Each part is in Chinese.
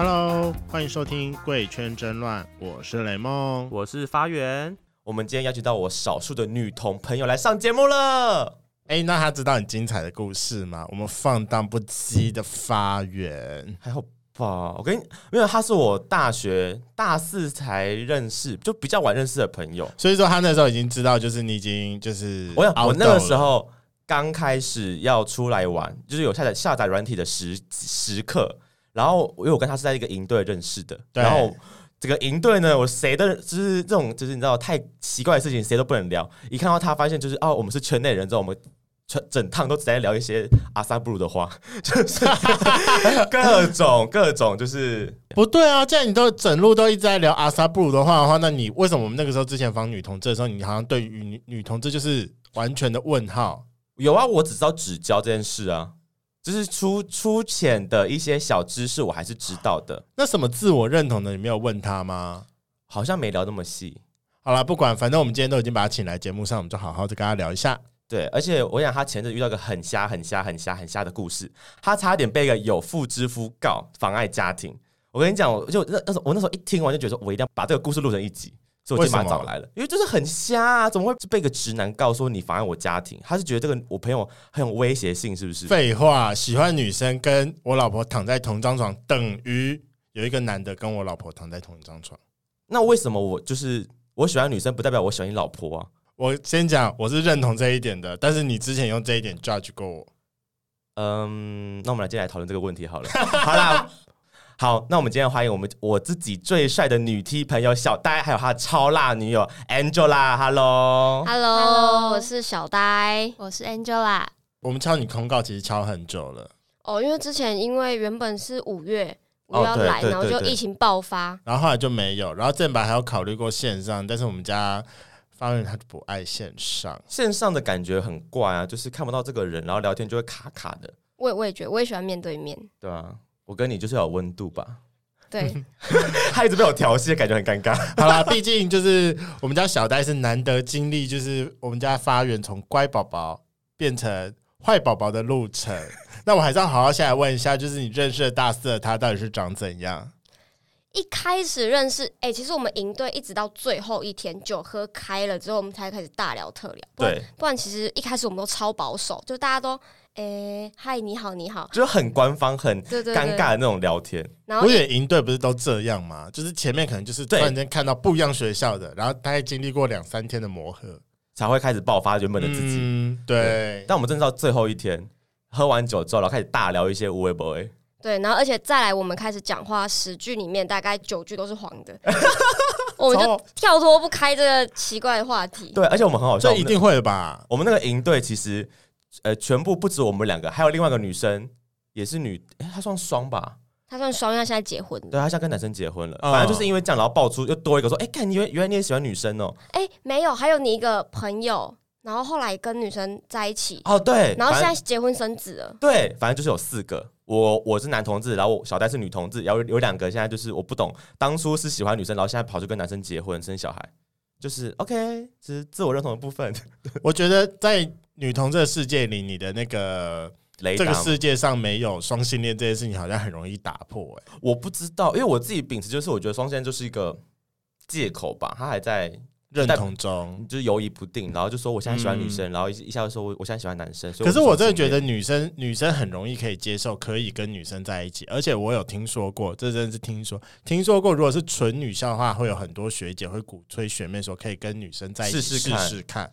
Hello，欢迎收听《贵圈真乱》，我是雷梦，我是发源。我们今天邀请到我少数的女同朋友来上节目了。哎，那她知道很精彩的故事吗？我们放荡不羁的发源，还好吧？我跟你，因为他是我大学大四才认识，就比较晚认识的朋友，所以说他那时候已经知道，就是你已经就是我我那个时候刚开始要出来玩，就是有下载下载软体的时时刻，然后因为我跟他是在一个营队认识的，然后这个营队呢，我谁的就是这种就是你知道太奇怪的事情，谁都不能聊。一看到他，发现就是哦，我们是圈内人之后，我们。全整趟都只在聊一些阿萨布鲁的话，就是 各种各种，就是不对啊！既然你都整路都一直在聊阿萨布鲁的话的话，那你为什么我们那个时候之前访女同志的时候，你好像对于女女同志就是完全的问号？有啊，我只知道指交这件事啊，就是粗粗浅的一些小知识，我还是知道的。那什么自我认同的，你没有问他吗？好像没聊那么细。好了，不管，反正我们今天都已经把他请来节目上，我们就好好的跟他聊一下。对，而且我想他前阵遇到一个很瞎、很瞎、很瞎、很瞎的故事，他差点被一个有妇之夫告妨碍家庭。我跟你讲，我就那那时候我那时候一听完就觉得，我一定要把这个故事录成一集，所以我就把他找来了。因为就是很瞎啊，怎么会被个直男告说你妨碍我家庭？他是觉得这个我朋友很有威胁性，是不是？废话，喜欢女生跟我老婆躺在同一张床，等于有一个男的跟我老婆躺在同一张床。那为什么我就是我喜欢女生，不代表我喜欢你老婆啊？我先讲，我是认同这一点的，但是你之前用这一点 judge 过我。嗯，那我们来接下来讨论这个问题好了。好啦，好，那我们今天欢迎我们我自己最帅的女 T 朋友小呆，还有他超辣女友 Angela。Hello，Hello，我是小呆，我是 Angela。我们敲你通告其实敲很久了。哦，因为之前因为原本是五月我要来，然后就疫情爆发，然后后来就没有，然后正版还有考虑过线上，但是我们家。发现他就不爱线上，线上的感觉很怪啊，就是看不到这个人，然后聊天就会卡卡的。我也我也觉得，我也喜欢面对面。对啊，我跟你就是要有温度吧？对，他一直被我调戏，感觉很尴尬。好啦，毕竟就是我们家小呆是难得经历，就是我们家发源从乖宝宝变成坏宝宝的路程。那我还是要好好下来问一下，就是你认识的大四的他到底是长怎样？一开始认识，哎、欸，其实我们营队一直到最后一天酒喝开了之后，我们才开始大聊特聊。对，不然其实一开始我们都超保守，就大家都，哎、欸，嗨，你好，你好，就是很官方、很尴尬的那种聊天。然后我也营队不是都这样吗？就是前面可能就是突然间看到不一样学校的，然后大概经历过两三天的磨合，才会开始爆发原本的自己。嗯，对。对，但我们真的到最后一天，喝完酒之后，然后开始大聊一些无为不为。对，然后而且再来，我们开始讲话，十句里面大概九句都是黄的，我们就跳脱不开这个奇怪的话题。对，而且我们很好笑，这一定会的吧？我们那个营队其实，呃，全部不止我们两个，还有另外一个女生，也是女，哎，她算双吧？她算双，因为她现在结婚。对，她现在跟男生结婚了。反正就是因为这样，然后爆出又多一个说，哎，看你，原原来你也喜欢女生哦？哎，没有，还有你一个朋友。然后后来跟女生在一起哦，对，然后现在结婚生子了，对，反正就是有四个，我我是男同志，然后我小戴是女同志，然后有两个现在就是我不懂，当初是喜欢女生，然后现在跑去跟男生结婚生小孩，就是 OK，是自我认同的部分。我觉得在女同这个世界里，你的那个这个世界上没有双性恋这件事情，好像很容易打破。哎，我不知道，因为我自己秉持就是，我觉得双性恋就是一个借口吧，他还在。认同中就是犹疑不定，然后就说我现在喜欢女生，嗯、然后一一下就说我我现在喜欢男生。可是我真的觉得女生女生很容易可以接受，可以跟女生在一起。而且我有听说过，这真的是听说听说过，如果是纯女校的话，会有很多学姐会鼓吹学妹说可以跟女生在一起试试看。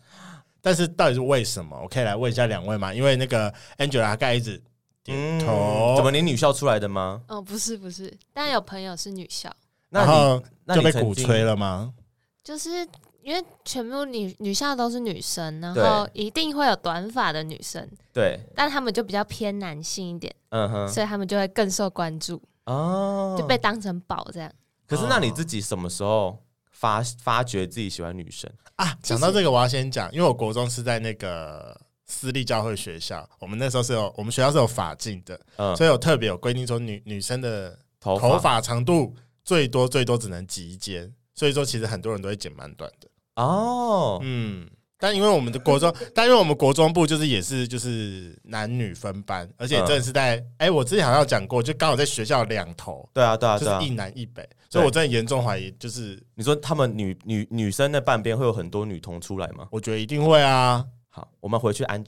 但是到底是为什么？我可以来问一下两位吗？因为那个 Angela 盖一直点头、嗯，怎么你女校出来的吗？哦，不是不是，但有朋友是女校，然后就被鼓吹了吗？就是。因为全部女女校都是女生，然后一定会有短发的女生，对，但他们就比较偏男性一点，嗯哼，所以他们就会更受关注哦，就被当成宝这样。可是那你自己什么时候发发觉自己喜欢女生啊？讲到这个，我要先讲，因为我国中是在那个私立教会学校，我们那时候是有我们学校是有法禁的，嗯，所以有特别有规定说女女生的头头发长度最多最多只能及肩，所以说其实很多人都会剪蛮短的。哦，嗯，但因为我们的国中，但因为我们国中部就是也是就是男女分班，而且真的是在哎、嗯欸，我之前好像讲过，就刚好在学校两头。对啊，对啊，就是一南一北，所以我真的严重怀疑，就是你说他们女女女生那半边会有很多女同出来吗？我觉得一定会啊。好，我们回去安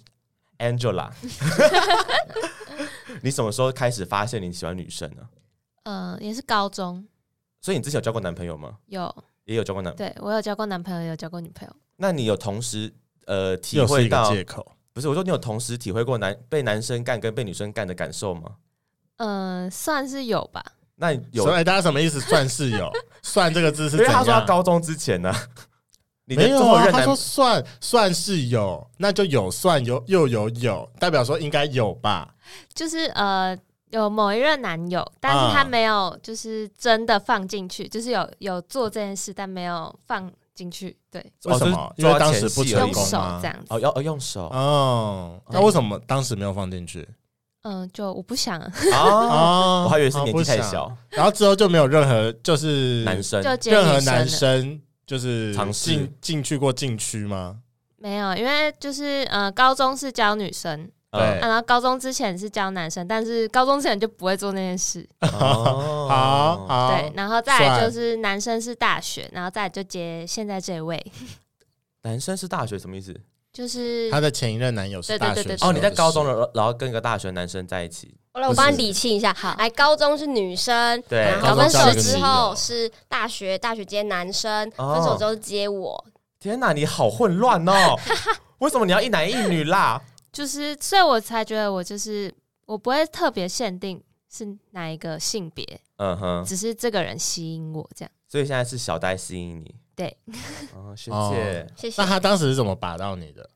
Angela，你什么时候开始发现你喜欢女生呢？嗯、呃，也是高中。所以你之前有交过男朋友吗？有，也有交过男朋友。对，我有交过男朋友，也有交过女朋友。那你有同时呃体会到借口？不是，我说你有同时体会过男被男生干跟被女生干的感受吗？嗯、呃，算是有吧。那有？所以，大家什么意思？算是有？算这个字是？因为他说他高中之前呢、啊，没有啊。他说算算是有，那就有算有又有有，代表说应该有吧？就是呃。有某一任男友，但是他没有，就是真的放进去，啊、就是有有做这件事，但没有放进去。对，为什么？因为当时不成功这样子。哦，要要用手。哦，那为什么当时没有放进去？嗯，就我不想。哦，我还以为是年纪太小。然后之后就没有任何就是男生，任何男生就是尝试进去过禁区吗？没有，因为就是呃，高中是教女生。对、啊，然后高中之前是教男生，但是高中之前就不会做那件事。哦，好，好，对，然后再来就是男生是大学，然后再来就接现在这位。男生是大学什么意思？就是他的前一任男友是大学。对对对对。哦，你在高中了，然后跟一个大学男生在一起。好了，我帮你理清一下。好，来，高中是女生，对，然后分手之后是大学，大学接男生，分手之后接我。天哪，你好混乱哦！为什么你要一男一女啦？就是，所以我才觉得我就是我不会特别限定是哪一个性别，嗯哼，只是这个人吸引我这样。所以现在是小呆吸引你，对，哦，学姐，谢谢。那他当时是怎么把到你的？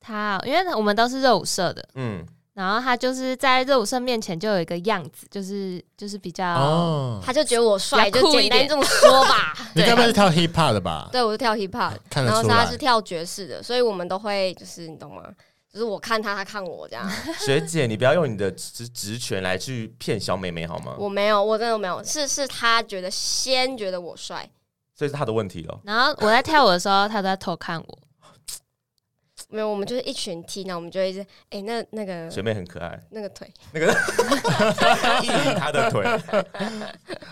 他，因为我们都是热舞社的，嗯，然后他就是在热舞社面前就有一个样子，就是就是比较，哦，他就觉得我帅，就简单这么说吧。你该不会是跳 hip hop 的吧？对，我是跳 hip hop，然后他是跳爵士的，所以我们都会就是你懂吗？就是我看他，他看我这样。学姐，你不要用你的职职权来去骗小妹妹好吗？我没有，我真的没有，是是他觉得先觉得我帅，所以是他的问题了。然后我在跳舞的时候，他都在偷看我。没有，我们就是一群 T，那我们就一直哎，那那个学妹很可爱，那个腿，那个意淫他的腿。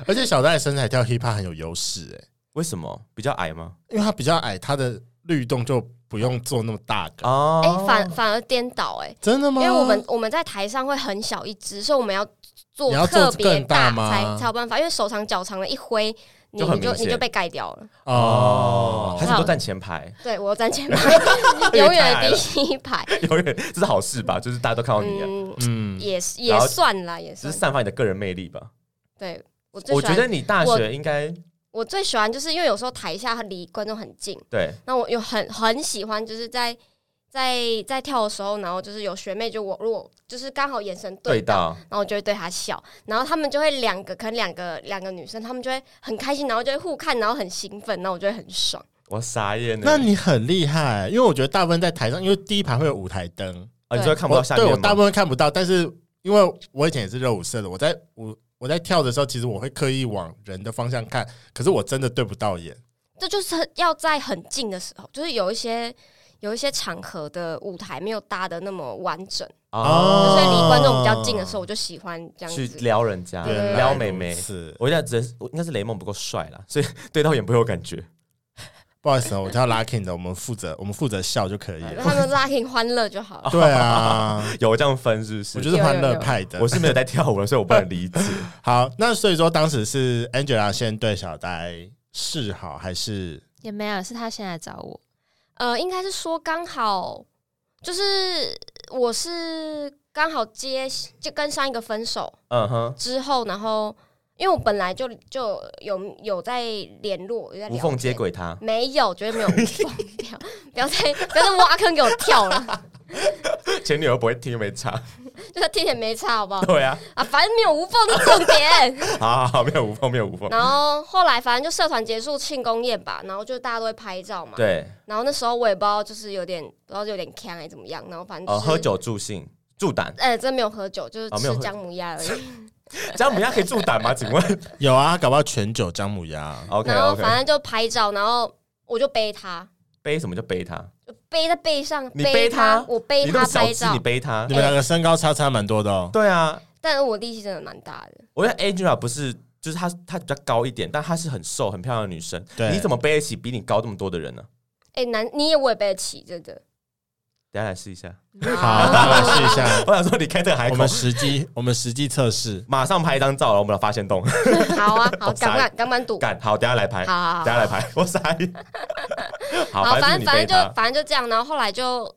而且小戴身材跳 hiphop 很有优势哎，为什么？比较矮吗？因为他比较矮，他的律动就。不用做那么大个哦，哎、欸，反反而颠倒哎、欸，真的吗？因为我们我们在台上会很小一只，所以我们要做特别大才才有办法，因为手长脚长的一挥，你就你就你就被盖掉了哦。还是都站前排？对，我要站前排，永远第一排，永远这是好事吧？就是大家都看到你啊，嗯，也也算啦，也是，是散发你的个人魅力吧？对，我我觉得你大学应该。我最喜欢就是因为有时候台下离观众很近，对。那我有很很喜欢就是在在在跳的时候，然后就是有学妹就我如果就是刚好眼神对到，然后我就会对她笑，然后他们就会两个可能两个两个女生，他们就会很开心，然后就会互看，然后很兴奋，然后我就会很爽。我傻眼。那你很厉害，因为我觉得大部分在台上，因为第一排会有舞台灯啊，你就会看不到下面。对，我大部分看不到，但是因为我以前也是热舞社的，我在舞。我在跳的时候，其实我会刻意往人的方向看，可是我真的对不到眼。这就是要在很近的时候，就是有一些有一些场合的舞台没有搭的那么完整哦，所以离观众比较近的时候，我就喜欢这样子去撩人家，撩妹妹。是，我现在只应该是雷梦不够帅啦，所以 对到眼不会有感觉。不好意思，我叫 locking 的，我们负责我们负责笑就可以了。他们 locking 欢乐就好了。对啊，有这样分是不是？我就是欢乐派的，我是没有在跳舞了，所以我不能理解。好，那所以说当时是 Angela 先对小呆示好，还是也没有？是他先来找我。呃，应该是说刚好就是我是刚好接就跟上一个分手，嗯哼，之后然后。因为我本来就就有有在联络，有在无缝接轨他，没有，绝对没有无缝掉，不要再不要再挖坑给我跳了。前女友不会听，没差，就是听也没差，好不好？对啊，啊，反正没有无缝的重点。好好好，没有无缝，没有无缝。然后后来反正就社团结束庆功宴吧，然后就大家都会拍照嘛。对。然后那时候我也不知道，就是有点不知道有点锵还是怎么样，然后反正哦，喝酒助兴助胆。哎，真没有喝酒，就是吃姜母鸭而已。姜母鸭可以助胆吗？请问 有啊，搞不好全酒姜母鸭。OK，然后反正就拍照，然后我就背他，背什么就背他，就背在背上，你背他，我背他拍照，你背他，你们两个身高差差蛮多的哦。对啊，但是我力气真的蛮大的。我觉得 Angela 不是，就是她她比较高一点，但她是很瘦很漂亮的女生。对，你怎么背得起比你高这么多的人呢？哎，男你也我也背得起，真的。等下来试一下，好，来试一下。我想说，你开这个海口，我们实际，我们实际测试，马上拍一张照然后，我们来发现洞。好啊，好，敢不敢？敢不敢赌？敢。好，等下来拍。好，等下来拍。我傻眼。好，反正反正就反正就这样。然后后来就，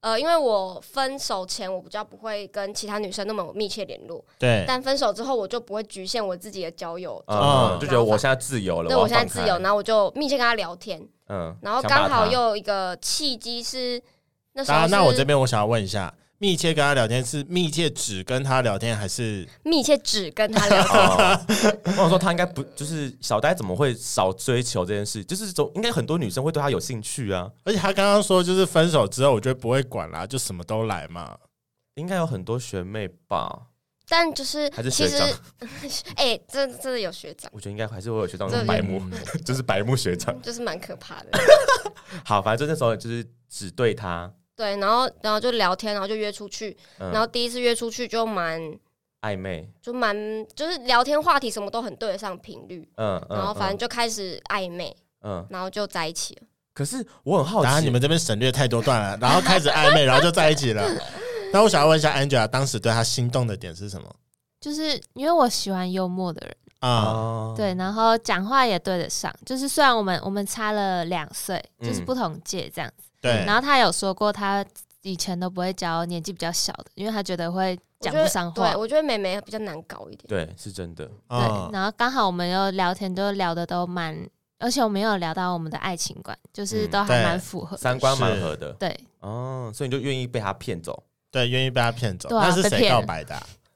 呃，因为我分手前我比较不会跟其他女生那么密切联络，对。但分手之后，我就不会局限我自己的交友，嗯，就觉得我现在自由了。对，我现在自由，然后我就密切跟他聊天。嗯，然后刚好又有一个契机是。那那那我这边我想要问一下，密切跟他聊天是密切只跟他聊天，还是密切只跟他聊天？我想说他应该不就是小呆怎么会少追求这件事？就是总应该很多女生会对他有兴趣啊。而且他刚刚说就是分手之后，我觉得不会管啦，就什么都来嘛。应该有很多学妹吧？但就是还是学长？哎、欸，真真的有学长？我觉得应该还是会有学长，是白目，就是白目学长，就是蛮可怕的。好，反正那时候就是只对他。对，然后然后就聊天，然后就约出去，嗯、然后第一次约出去就蛮暧昧，就蛮就是聊天话题什么都很对得上频率，嗯，嗯然后反正就开始暧昧，嗯，然后就在一起了。可是我很好奇，然后你们这边省略太多段了，然后开始暧昧，然后就在一起了。那我想要问一下 Angela，当时对他心动的点是什么？就是因为我喜欢幽默的人啊，嗯、对，然后讲话也对得上，就是虽然我们我们差了两岁，就是不同届这样子。对，然后他有说过，他以前都不会教年纪比较小的，因为他觉得会讲不上话。对，我觉得妹妹比较难搞一点。对，是真的。对，然后刚好我们又聊天，都聊的都蛮，而且我们有聊到我们的爱情观，就是都还蛮符合，三观蛮合的。对，哦，所以你就愿意被他骗走？对，愿意被他骗走。那是谁告白的？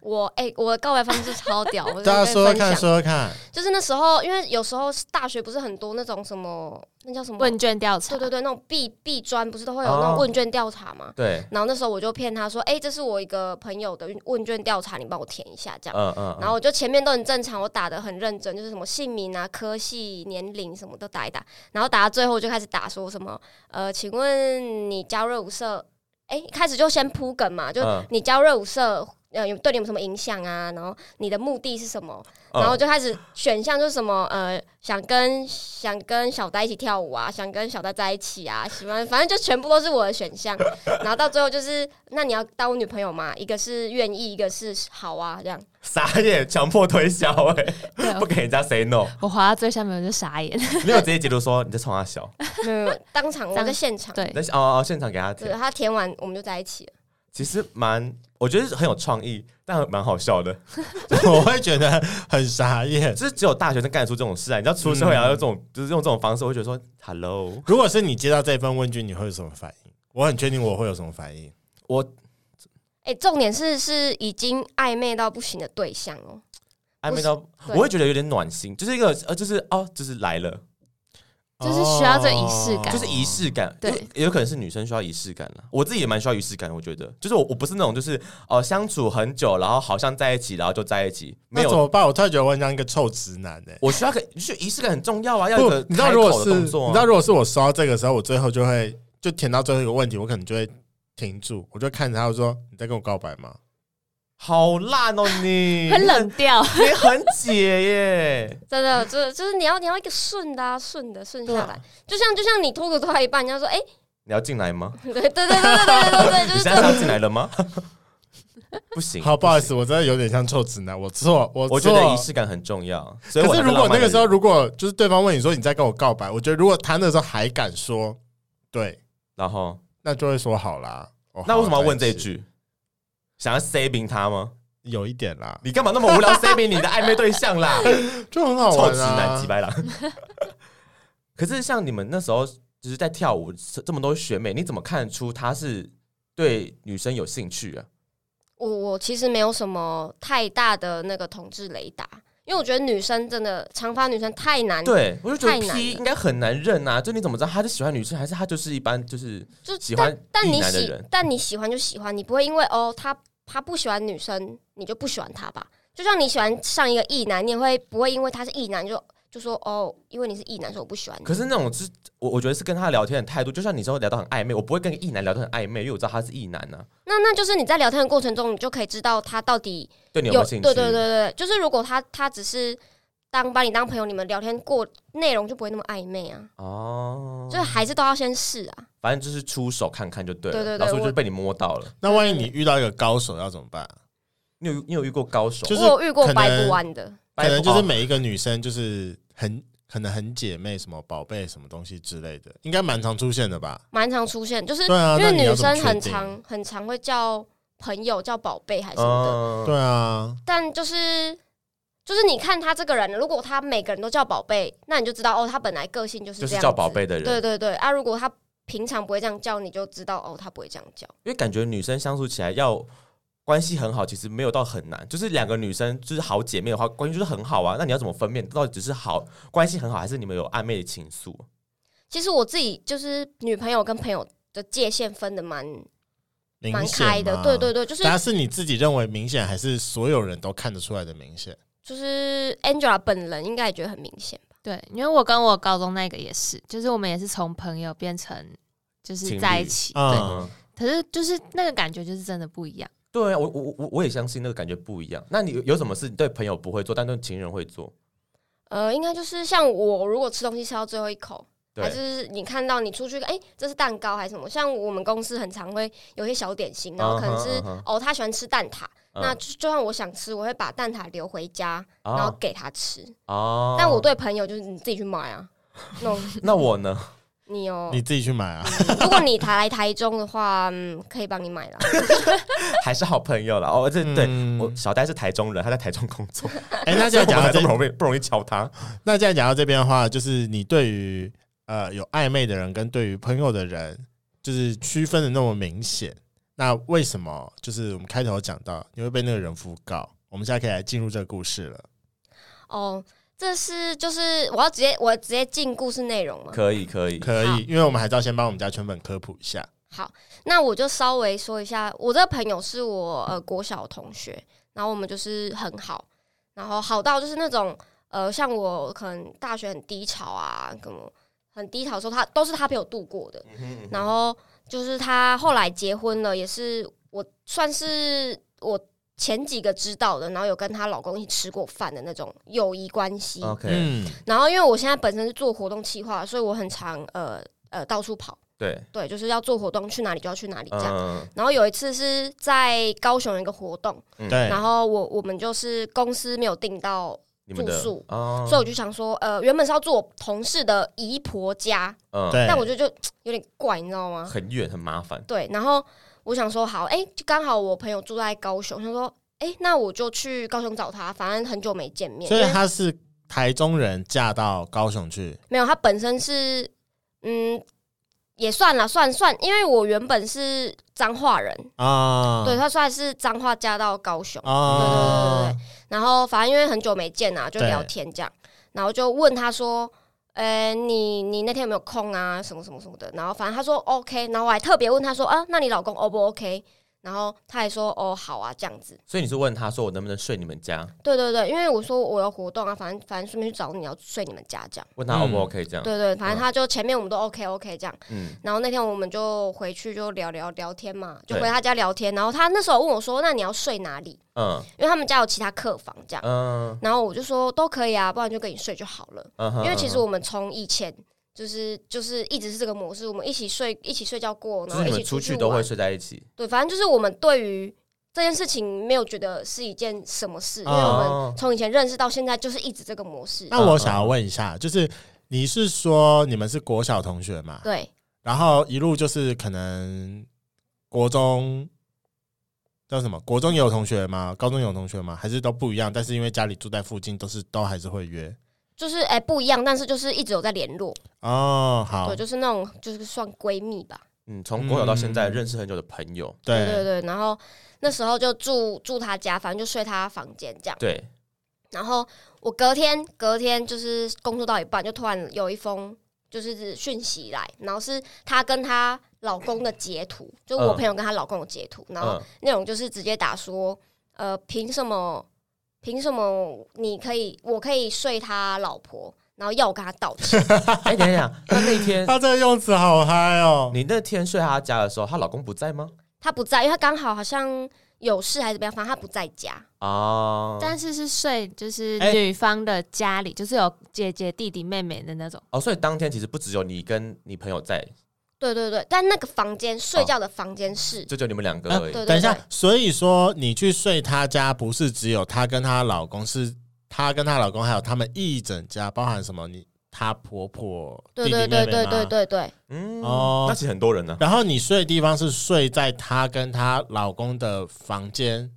我哎、欸，我的告白方式超屌，我大家说说看，说说看。就是那时候，因为有时候大学不是很多那种什么，那叫什么问卷调查？对对对，那种毕毕专不是都会有那种问卷调查吗？对。然后那时候我就骗他说：“哎、欸，这是我一个朋友的问卷调查，你帮我填一下，这样。”嗯嗯。然后我就前面都很正常，我打的很认真，就是什么姓名啊、科系、年龄什么都打一打。然后打到最后就开始打说什么：“呃，请问你加热舞社？”哎、欸，开始就先铺梗嘛，就你加热舞社。呃，有对你有什么影响啊？然后你的目的是什么？然后就开始选项就是什么呃，想跟想跟小呆一起跳舞啊，想跟小呆在一起啊，喜欢反正就全部都是我的选项。然后到最后就是，那你要当我女朋友吗？一个是愿意，一个是好啊，这样。傻眼，强迫推销哎、欸，不给人家 say no。我滑到最下面我就傻眼，没有直接截图说你在冲他笑。没有，当场我在现场对，哦哦，现场给他填，对，他填完我们就在一起了。其实蛮，我觉得很有创意，但蛮好笑的。我会觉得很傻眼，就是只有大学生干得出这种事啊！你知道出社会然后用这种，嗯、就是用这种方式，我会觉得说，Hello。如果是你接到这份问卷，你会有什么反应？我很确定我会有什么反应。我，哎、欸，重点是是已经暧昧到不行的对象哦，暧昧到我会觉得有点暖心，就是一个呃，就是哦，就是来了。就是需要这仪式感，就是仪式感。对，也有可能是女生需要仪式感了。我自己也蛮需要仪式感，我觉得，就是我我不是那种就是哦相处很久，然后好像在一起，然后就在一起，没有怎么办？我突然觉得我很像一个臭直男哎。我需要个，就是仪式感很重要啊，要一个你知道如果是你知道如果是我收到这个时候，我最后就会就填到最后一个问题，我可能就会停住，我就看着他，我说你在跟我告白吗？好烂哦，你很冷调，你很解耶，真的，就是就是你要你要一个顺的啊，顺的顺下来，就像就像你脱口脱到一半，人家说哎，你要进来吗？对对对对对对对，就是现在要进来了吗？不行，好不好意思，我真的有点像臭直男，我错，我我觉得仪式感很重要。可是如果那个时候，如果就是对方问你说你在跟我告白，我觉得如果他那时候还敢说对，然后那就会说好啦。那为什么要问这句？想要 saving 他吗？有一点啦。你干嘛那么无聊 saving 你的暧昧对象啦？就很好玩啊。臭直男，几白狼。可是像你们那时候就是在跳舞，这么多学妹，你怎么看得出他是对女生有兴趣啊？我我其实没有什么太大的那个同志雷达。因为我觉得女生真的长发女生太难，对我就觉得 P 应该很难认啊。就你怎么知道他是喜欢女生，还是他就是一般就是就喜欢异男的人？但你喜欢就喜欢，你不会因为哦他他不喜欢女生，你就不喜欢他吧？就像你喜欢上一个异男，你也会不会因为他是异男就就说哦，因为你是异男，所以我不喜欢你。可是那种是我我觉得是跟他聊天的态度，就像你说聊到很暧昧，我不会跟异男聊得很暧昧，因为我知道他是异男呢、啊。那那就是你在聊天的过程中，你就可以知道他到底对你有没有兴趣。对对对对，就是如果他他只是当把你当朋友，你们聊天过内容就不会那么暧昧啊。哦，就是还是都要先试啊。反正就是出手看看就对了。对对对，然后就被你摸到了。那万一你遇到一个高手要怎么办？你有你有遇过高手？就是我有遇过掰不弯的。可能就是每一个女生就是很可能很姐妹什么宝贝什么东西之类的，应该蛮常出现的吧？蛮常出现，就是因为女生很常很常会叫朋友叫宝贝还是什么的，对啊。但就是就是你看他这个人，如果他每个人都叫宝贝，那你就知道哦，他本来个性就是这样，就是叫宝贝的人。对对对啊，如果他平常不会这样叫，你就知道哦，他不会这样叫。因为感觉女生相处起来要。关系很好，其实没有到很难，就是两个女生就是好姐妹的话，关系就是很好啊。那你要怎么分辨到底只是好关系很好，还是你们有暧昧的情愫？其实我自己就是女朋友跟朋友的界限分的蛮蛮开的，对对对，就是。但是你自己认为明显，还是所有人都看得出来的明显？就是 Angela 本人应该也觉得很明显吧？对，因为我跟我高中那个也是，就是我们也是从朋友变成就是在一起，对。嗯、可是就是那个感觉就是真的不一样。对啊，我我我我也相信那个感觉不一样。那你有什么事你对朋友不会做，但对情人会做？呃，应该就是像我如果吃东西吃到最后一口，对还是你看到你出去，哎，这是蛋糕还是什么？像我们公司很常会有些小点心，然后可能是、uh huh, uh huh. 哦，他喜欢吃蛋挞，uh. 那就就算我想吃，我会把蛋挞留回家，uh. 然后给他吃。哦、uh，huh. 但我对朋友就是你自己去买啊。那 那我呢？你哦，你自己去买啊！如果你来台中的话，嗯，可以帮你买了。还是好朋友了哦。这对我小戴是台中人，他在台中工作。哎，那这样讲到这不容易，不容易敲他。那这样讲到这边的话，就是你对于呃有暧昧的人跟对于朋友的人，就是区分的那么明显。那为什么？就是我们开头讲到你会被那个人訃告？我们现在可以来进入这个故事了。哦。这是就是我要直接我直接进故事内容吗？可以可以可以，因为我们还是要先帮我们家圈粉科普一下。好，那我就稍微说一下，我这个朋友是我呃国小同学，然后我们就是很好，然后好到就是那种呃像我可能大学很低潮啊，什么很低潮的时候，他都是他陪我度过的。嗯嗯，然后就是他后来结婚了，也是我算是我。前几个知道的，然后有跟她老公一起吃过饭的那种友谊关系。OK，然后因为我现在本身是做活动企划，所以我很常呃呃到处跑。对对，就是要做活动，去哪里就要去哪里这样。嗯、然后有一次是在高雄一个活动，对，然后我我们就是公司没有订到住宿，所以我就想说，呃，原本是要住我同事的姨婆家，嗯，但我觉得就有点怪，你知道吗？很远，很麻烦。对，然后。我想说好，哎、欸，就刚好我朋友住在高雄，他说，哎、欸，那我就去高雄找他，反正很久没见面。所以他是台中人，嫁到高雄去？没有，他本身是，嗯，也算了，算算，因为我原本是彰化人啊，对，他算是彰化嫁到高雄，啊、对对对对对。然后反正因为很久没见啊，就聊天这样，然后就问他说。呃，你你那天有没有空啊？什么什么什么的，然后反正他说 OK，然后我还特别问他说啊，那你老公 O 不 OK？然后他还说哦好啊，这样子。所以你是问他说我能不能睡你们家？对对对，因为我说我有活动啊，反正反正顺便去找你要睡你们家这样。问他 O 不 OK 这样？对对，反正他就前面我们都 OK OK 这样。嗯。然后那天我们就回去就聊聊聊天嘛，就回他家聊天。然后他那时候问我说：“那你要睡哪里？”嗯。因为他们家有其他客房这样。嗯。然后我就说都可以啊，不然就跟你睡就好了。嗯。因为其实我们从以前。就是就是一直是这个模式，我们一起睡一起睡觉过，然后一起出去都会睡在一起。对，反正就是我们对于这件事情没有觉得是一件什么事，因为我们从以前认识到现在就是一直这个模式。那我想要问一下，就是你是说你们是国小同学嘛？对，然后一路就是可能国中叫什么？国中也有同学吗？高中有同学吗？还是都不一样？但是因为家里住在附近，都是都还是会约。就是哎、欸、不一样，但是就是一直有在联络哦。好，对，就是那种就是算闺蜜吧。嗯，从国小到现在认识很久的朋友。嗯、对对对，然后那时候就住住他家，反正就睡他房间这样。对。然后我隔天隔天就是工作到一半，就突然有一封就是讯息来，然后是她跟她老公的截图，就我朋友跟她老公的截图，嗯、然后内容就是直接打说，呃，凭什么？凭什么你可以，我可以睡他老婆，然后要我跟他道歉。哎，等一下，他那天他这个用词好嗨哦！你那天睡他家的时候，她老公不在吗？他不在，因为他刚好好像有事还是怎么样，反正他不在家哦。但是是睡就是女方的家里，就是有姐姐、弟弟、妹妹的那种。哦，所以当天其实不只有你跟你朋友在。对对对，但那个房间睡觉的房间是就就你们两个而已。等一下，所以说你去睡她家，不是只有她跟她老公是。她跟她老公还有他们一整家，包含什么？你她婆婆、弟弟妹妹吗？对对对对对对，嗯哦，那其实很多人呢。然后你睡的地方是睡在她跟她老公的房间，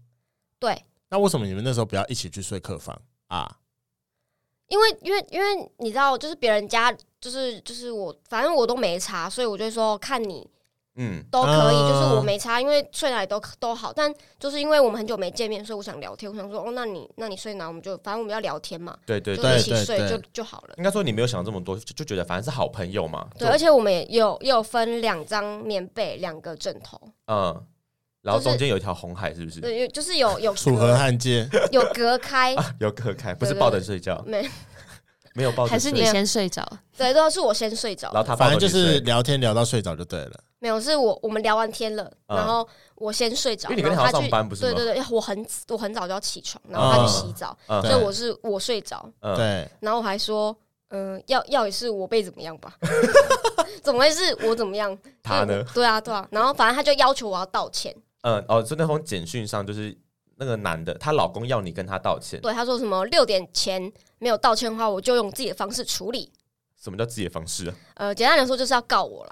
对。那为什么你们那时候不要一起去睡客房啊？因为因为因为你知道，就是别人家，就是就是我，反正我都没差，所以我就说看你。嗯，都可以，就是我没差，因为睡哪里都都好。但就是因为我们很久没见面，所以我想聊天。我想说，哦，那你那你睡哪，我们就反正我们要聊天嘛。对对对，一起睡就就好了。应该说你没有想这么多，就就觉得反正是好朋友嘛。对，而且我们也有也有分两张棉被，两个枕头。嗯，然后中间有一条红海，是不是？对，就是有有楚河汉界，有隔开，有隔开，不是抱着睡觉。没。没有抱，还是你先睡着？对，都是我先睡着。然后他反正就是聊天聊到睡着就对了。没有，是我我们聊完天了，然后我先睡着。因为你跟他上班不是？对对对，我很我很早就要起床，然后他去洗澡，所以我是我睡着。对。然后我还说，嗯，要要也是我被怎么样吧？怎么会是我怎么样？他呢？对啊对啊。然后反正他就要求我要道歉。嗯哦，就那封简讯上就是。那个男的，她老公要你跟他道歉。对，他说什么六点前没有道歉的话，我就用自己的方式处理。什么叫自己的方式啊？呃，简单来说就是要告我啦。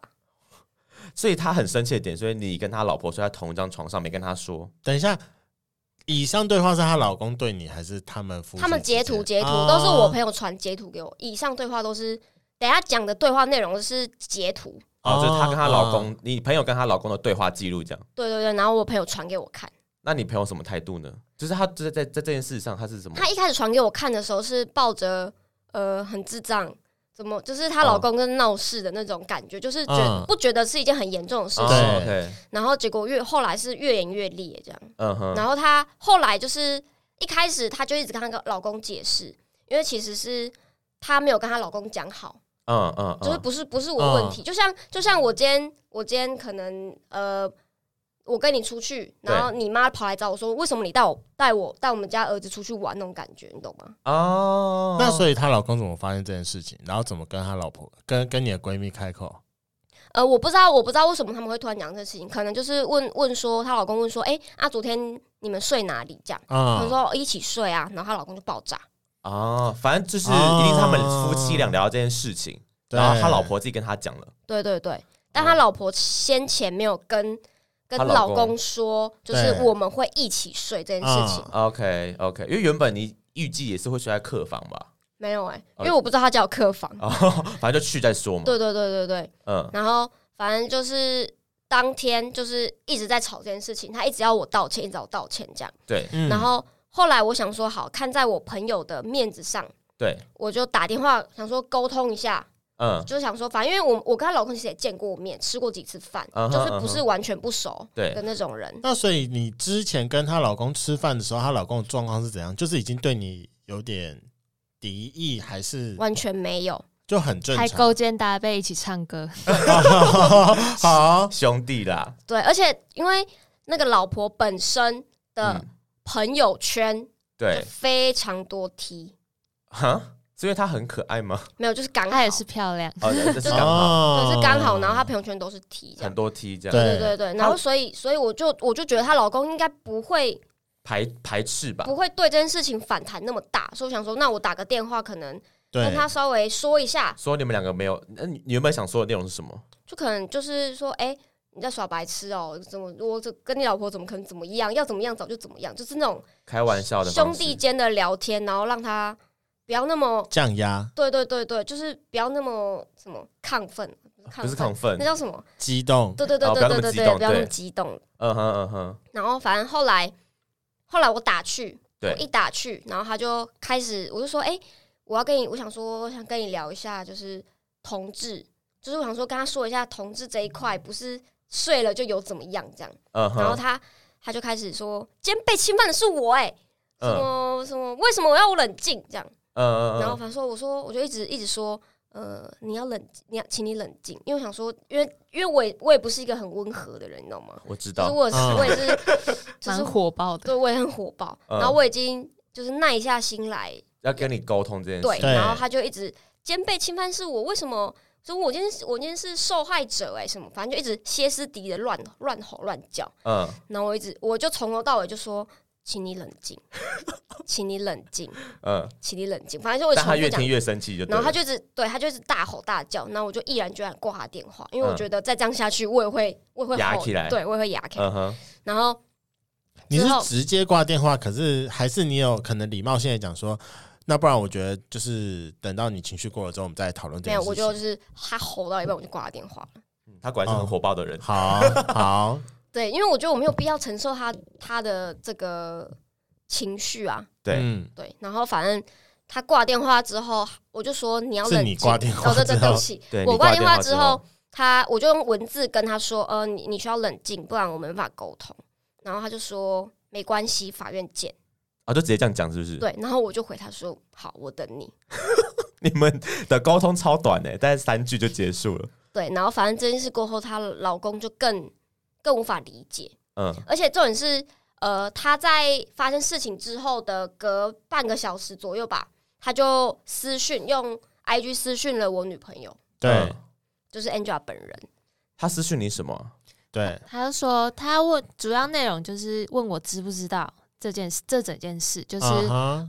所以他很生气的点，所以你跟他老婆睡在同一张床上，没跟他说。等一下，以上对话是她老公对你，还是他们夫妻？他们截图截图都是我朋友传截图给我。以上对话都是等下讲的对话内容是截图。哦，就是她跟她老公，你朋友跟她老公的对话记录这样。对对对，然后我朋友传给我看。那你朋友什么态度呢？就是他在在在这件事上，他是什么？他一开始传给我看的时候是抱着呃很智障，怎么就是她老公跟闹事的那种感觉，就是觉得不觉得是一件很严重的事情。对。然后结果越后来是越演越烈这样。嗯哼。然后她后来就是一开始她就一直跟她老公解释，因为其实是她没有跟她老公讲好。嗯嗯。就是不是不是我的问题，就像就像我今天我今天可能呃。我跟你出去，然后你妈跑来找我说：“为什么你带我带我带我们家儿子出去玩？”那种感觉，你懂吗？哦，那所以她老公怎么发现这件事情？然后怎么跟她老婆、跟跟你的闺蜜开口？呃，我不知道，我不知道为什么他们会突然讲这事情，可能就是问问说，她老公问说：“哎、欸，啊，昨天你们睡哪里？”这样，她、嗯、说一起睡啊，然后她老公就爆炸。哦，反正就是一定是他们夫妻俩聊这件事情，哦、然后他老婆自己跟他讲了。对对对，但他老婆先前没有跟。跟老公说，就是我们会一起睡这件事情。OK OK，因为原本你预计也是会睡在客房吧？没有哎、欸，因为我不知道他叫客房。哦，反正就去再说嘛。对对对对对，嗯。然后反正就是当天就是一直在吵这件事情，他一直要我道歉，一直要我道歉这样。对。然后后来我想说，好，看在我朋友的面子上，对，我就打电话想说沟通一下。嗯，就是想说，反正因为我我跟她老公其实也见过面，吃过几次饭，嗯、就是不是完全不熟的那种人。那所以你之前跟她老公吃饭的时候，她老公的状况是怎样？就是已经对你有点敌意，还是完全没有？就很正常，还勾肩搭背一起唱歌，好 兄弟啦。对，而且因为那个老婆本身的朋友圈对非常多 T，哈。是因为她很可爱吗？没有，就是刚好她也是漂亮，哦，对，是刚好，对，是刚好。然后她朋友圈都是 T，很多 T 这样，对对对对。然后所以所以我就我就觉得她老公应该不会排排斥吧，不会对这件事情反弹那么大。所以我想说，那我打个电话，可能跟他稍微说一下，说你们两个没有。那你原本想说的内容是什么？就可能就是说，哎，你在耍白痴哦？怎么我这跟你老婆怎么可能怎么样？要怎么样早就怎么样？就是那种开玩笑的兄弟间的聊天，然后让他。不要那么降压，对对对对，就是不要那么什么亢奋，不是亢奋，那叫什么？激动。对对对对对对对，不要那么激动。嗯哼嗯哼。然后反正后来，后来我打去，我一打去，然后他就开始，我就说，哎，我要跟你，我想说，我想跟你聊一下，就是同志，就是我想说跟他说一下同志这一块，不是睡了就有怎么样这样。嗯。然后他他就开始说，今天被侵犯的是我，哎。什么什么？为什么我要我冷静？这样，嗯，然后反正说我说我就一直一直说，呃，你要冷，你要请你冷静，因为我想说，因为因为我也我也不是一个很温和的人，你知道吗？我知道，我是 我也是蛮火爆的，对，我也很火爆。然后我已经就是耐下心来要跟你沟通这件事，对，然后他就一直肩背侵犯是我，为什么？所以我今天我今天是受害者哎，什么？反正就一直歇斯底里的乱乱吼乱叫。嗯，然后我一直我就从头到尾就说，请你冷静，请你冷静，嗯，请你冷静。反正就我但他越听越生气，就然后他就是对他就是大吼大叫，然后我就毅然决然挂他电话，因为我觉得再这样下去，我也会我也会哑起来，对，我也会哑起来。然后你是直接挂电话，可是还是你有可能礼貌性的讲说。那不然我觉得就是等到你情绪过了之后，我们再讨论这件事情。没有，我就就是他吼到一半，我就挂了电话嗯。他果然是很火爆的人。哦、好好，对，因为我觉得我没有必要承受他他的这个情绪啊。对，嗯，对。然后反正他挂电话之后，我就说你要冷静。你挂电话，对对对不起，我挂电话之后，他我就用文字跟他说，呃，你你需要冷静，不然我们没办法沟通。然后他就说没关系，法院见。啊，就直接这样讲是不是？对，然后我就回他说：“好，我等你。”你们的沟通超短诶，大概三句就结束了。对，然后反正这件事过后，她老公就更更无法理解。嗯，而且重点是，呃，他在发生事情之后的隔半个小时左右吧，他就私讯用 IG 私讯了我女朋友。对，就是 Angela 本人。他私讯你什么？对，他就说他问主要内容就是问我知不知道。这件事，这整件事就是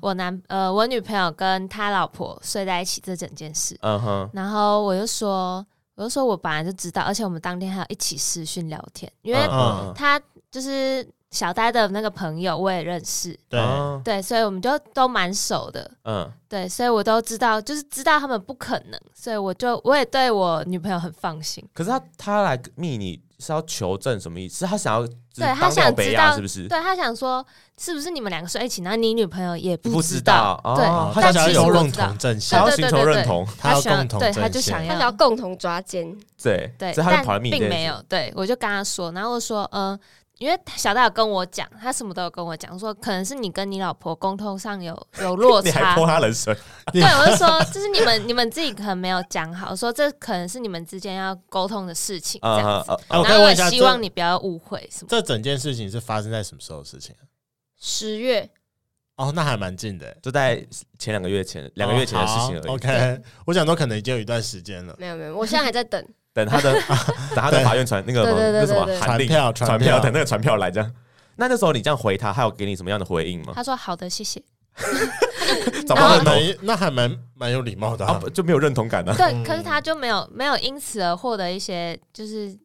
我男、uh huh. 呃，我女朋友跟他老婆睡在一起这整件事。Uh huh. 然后我就说，我就说我本来就知道，而且我们当天还要一起视讯聊天，因为他就是小呆的那个朋友，我也认识。对、uh. 对，所以我们就都蛮熟的。嗯、uh，huh. 对，所以我都知道，就是知道他们不可能，所以我就我也对我女朋友很放心。可是他他来密你。是要求证什么意思？是他想要对他想知道是不是？对他想说是不是你们两个睡一起？然后你女朋友也不知道，不知道对，哦、他想要有共同证据，他要寻求认同，他要共同，对，他就想要，他想要共同抓奸，对对，但并没有，对我就跟他说，然后我说，嗯、呃。因为小戴有跟我讲，他什么都有跟我讲，说可能是你跟你老婆沟通上有有落差，你还泼他冷水？对，我就说就是你们你们自己可能没有讲好，说这可能是你们之间要沟通的事情，这样子。然后我希望你不要误会什么。这整件事情是发生在什么时候的事情？十月。哦，那还蛮近的，就在前两个月前，两个月前的事情而已。OK，我想说可能已经有一段时间了。没有没有，我现在还在等。等他的，等他的法院传那个那什么传票，传票，等那个传票来这样。那那时候你这样回他，他有给你什么样的回应吗？他说好的，谢谢。找不到认同，那还蛮蛮有礼貌的，就没有认同感的。对，可是他就没有没有因此而获得一些就是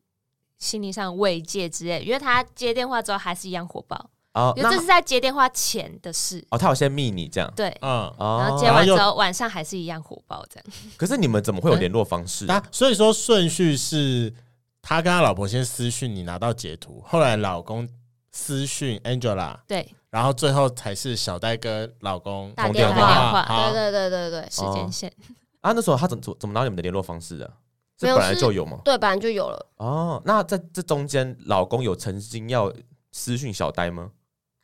心理上慰藉之类，因为他接电话之后还是一样火爆。哦，因为这是在接电话前的事。哦，他有先密你这样。对，嗯，然后接完之后晚上还是一样火爆这样。可是你们怎么会有联络方式？啊，所以说顺序是他跟他老婆先私讯你拿到截图，后来老公私讯 Angela，对，然后最后才是小戴跟老公打电话。对对对对对，时间线。啊，那时候他怎怎怎么拿你们的联络方式的？这本来就有吗？对，本来就有了。哦，那在这中间，老公有曾经要私讯小呆吗？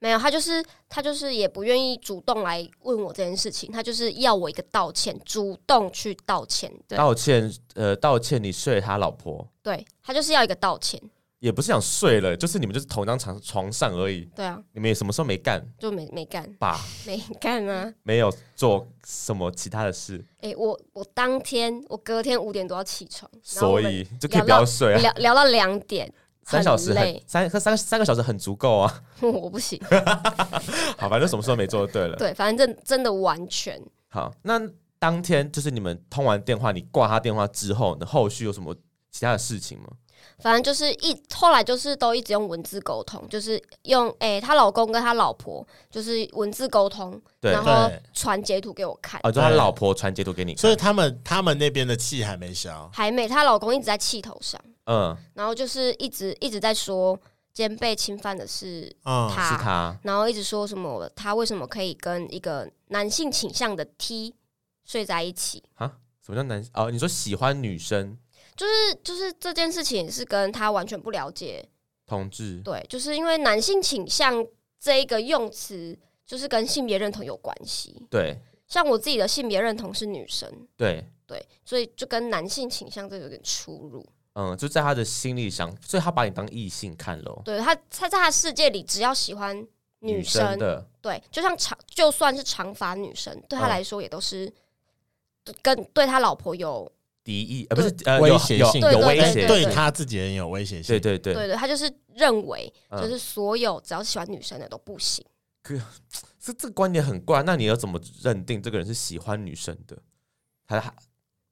没有，他就是他就是也不愿意主动来问我这件事情，他就是要我一个道歉，主动去道歉。对，道歉，呃，道歉你睡了他老婆，对，他就是要一个道歉，也不是想睡了，就是你们就是同一张床床上而已。对啊，你们也什么时候没干？就没没干吧？没干啊？没有做什么其他的事？哎、欸，我我当天我隔天五点多要起床，所以就可以不要睡啊，聊聊到两点。三小时很三三三个小时很足够啊！我不行，好，反正什么时候没做就对了。对，反正真真的完全好。那当天就是你们通完电话，你挂他电话之后，那后续有什么其他的事情吗？反正就是一后来就是都一直用文字沟通，就是用诶，她、欸、老公跟她老婆就是文字沟通，然后传截图给我看。哦，就她老婆传截图给你看，所以他们他们那边的气还没消，还没。她老公一直在气头上。嗯，然后就是一直一直在说，今天被侵犯的是他，嗯、是他，然后一直说什么他为什么可以跟一个男性倾向的 T 睡在一起？啊？什么叫男？哦，你说喜欢女生，就是就是这件事情是跟他完全不了解同志，对，就是因为男性倾向这一个用词，就是跟性别认同有关系，对。像我自己的性别认同是女生，对对，所以就跟男性倾向这有点出入。嗯，就在他的心里想，所以他把你当异性看咯。对他，他在他的世界里，只要喜欢女生，女生的，对，就像长，就算是长发女生，对他来说也都是跟对他老婆有敌意，呃，不是呃威胁性，有威胁，对他自己人有威胁性。对对对，对对，他就是认为，就是所有只要喜欢女生的都不行。可是这个观点很怪，那你要怎么认定这个人是喜欢女生的？他还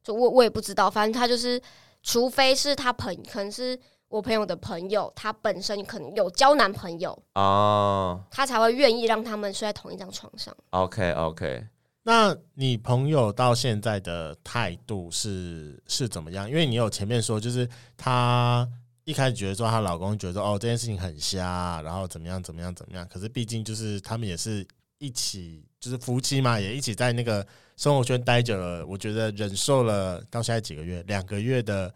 就我我也不知道，反正他就是。除非是他朋，可能是我朋友的朋友，他本身可能有交男朋友哦，他才会愿意让他们睡在同一张床上。OK OK，那你朋友到现在的态度是是怎么样？因为你有前面说，就是她一开始觉得说她老公觉得说哦这件事情很瞎，然后怎么样怎么样怎么样，可是毕竟就是他们也是一起，就是夫妻嘛，也一起在那个。生活圈待久了，我觉得忍受了到现在几个月，两个月的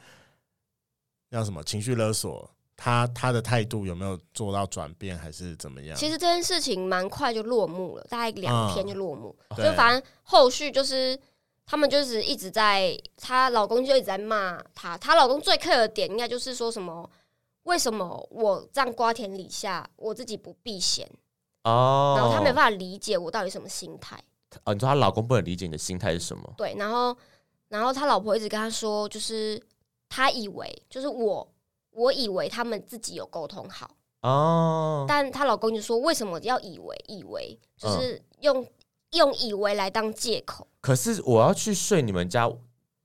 叫什么情绪勒索，他他的态度有没有做到转变，还是怎么样？其实这件事情蛮快就落幕了，大概两天就落幕。嗯、就反正后续就是他们就是一直在，她老公就一直在骂她，她老公最 care 的点应该就是说什么？为什么我这样瓜田李下，我自己不避嫌？哦，然后他没办法理解我到底什么心态。哦，你说她老公不能理解你的心态是什么？对，然后，然后他老婆一直跟他说，就是他以为，就是我，我以为他们自己有沟通好哦，但她老公就说，为什么要以为？以为就是用、嗯、用以为来当借口。可是我要去睡你们家，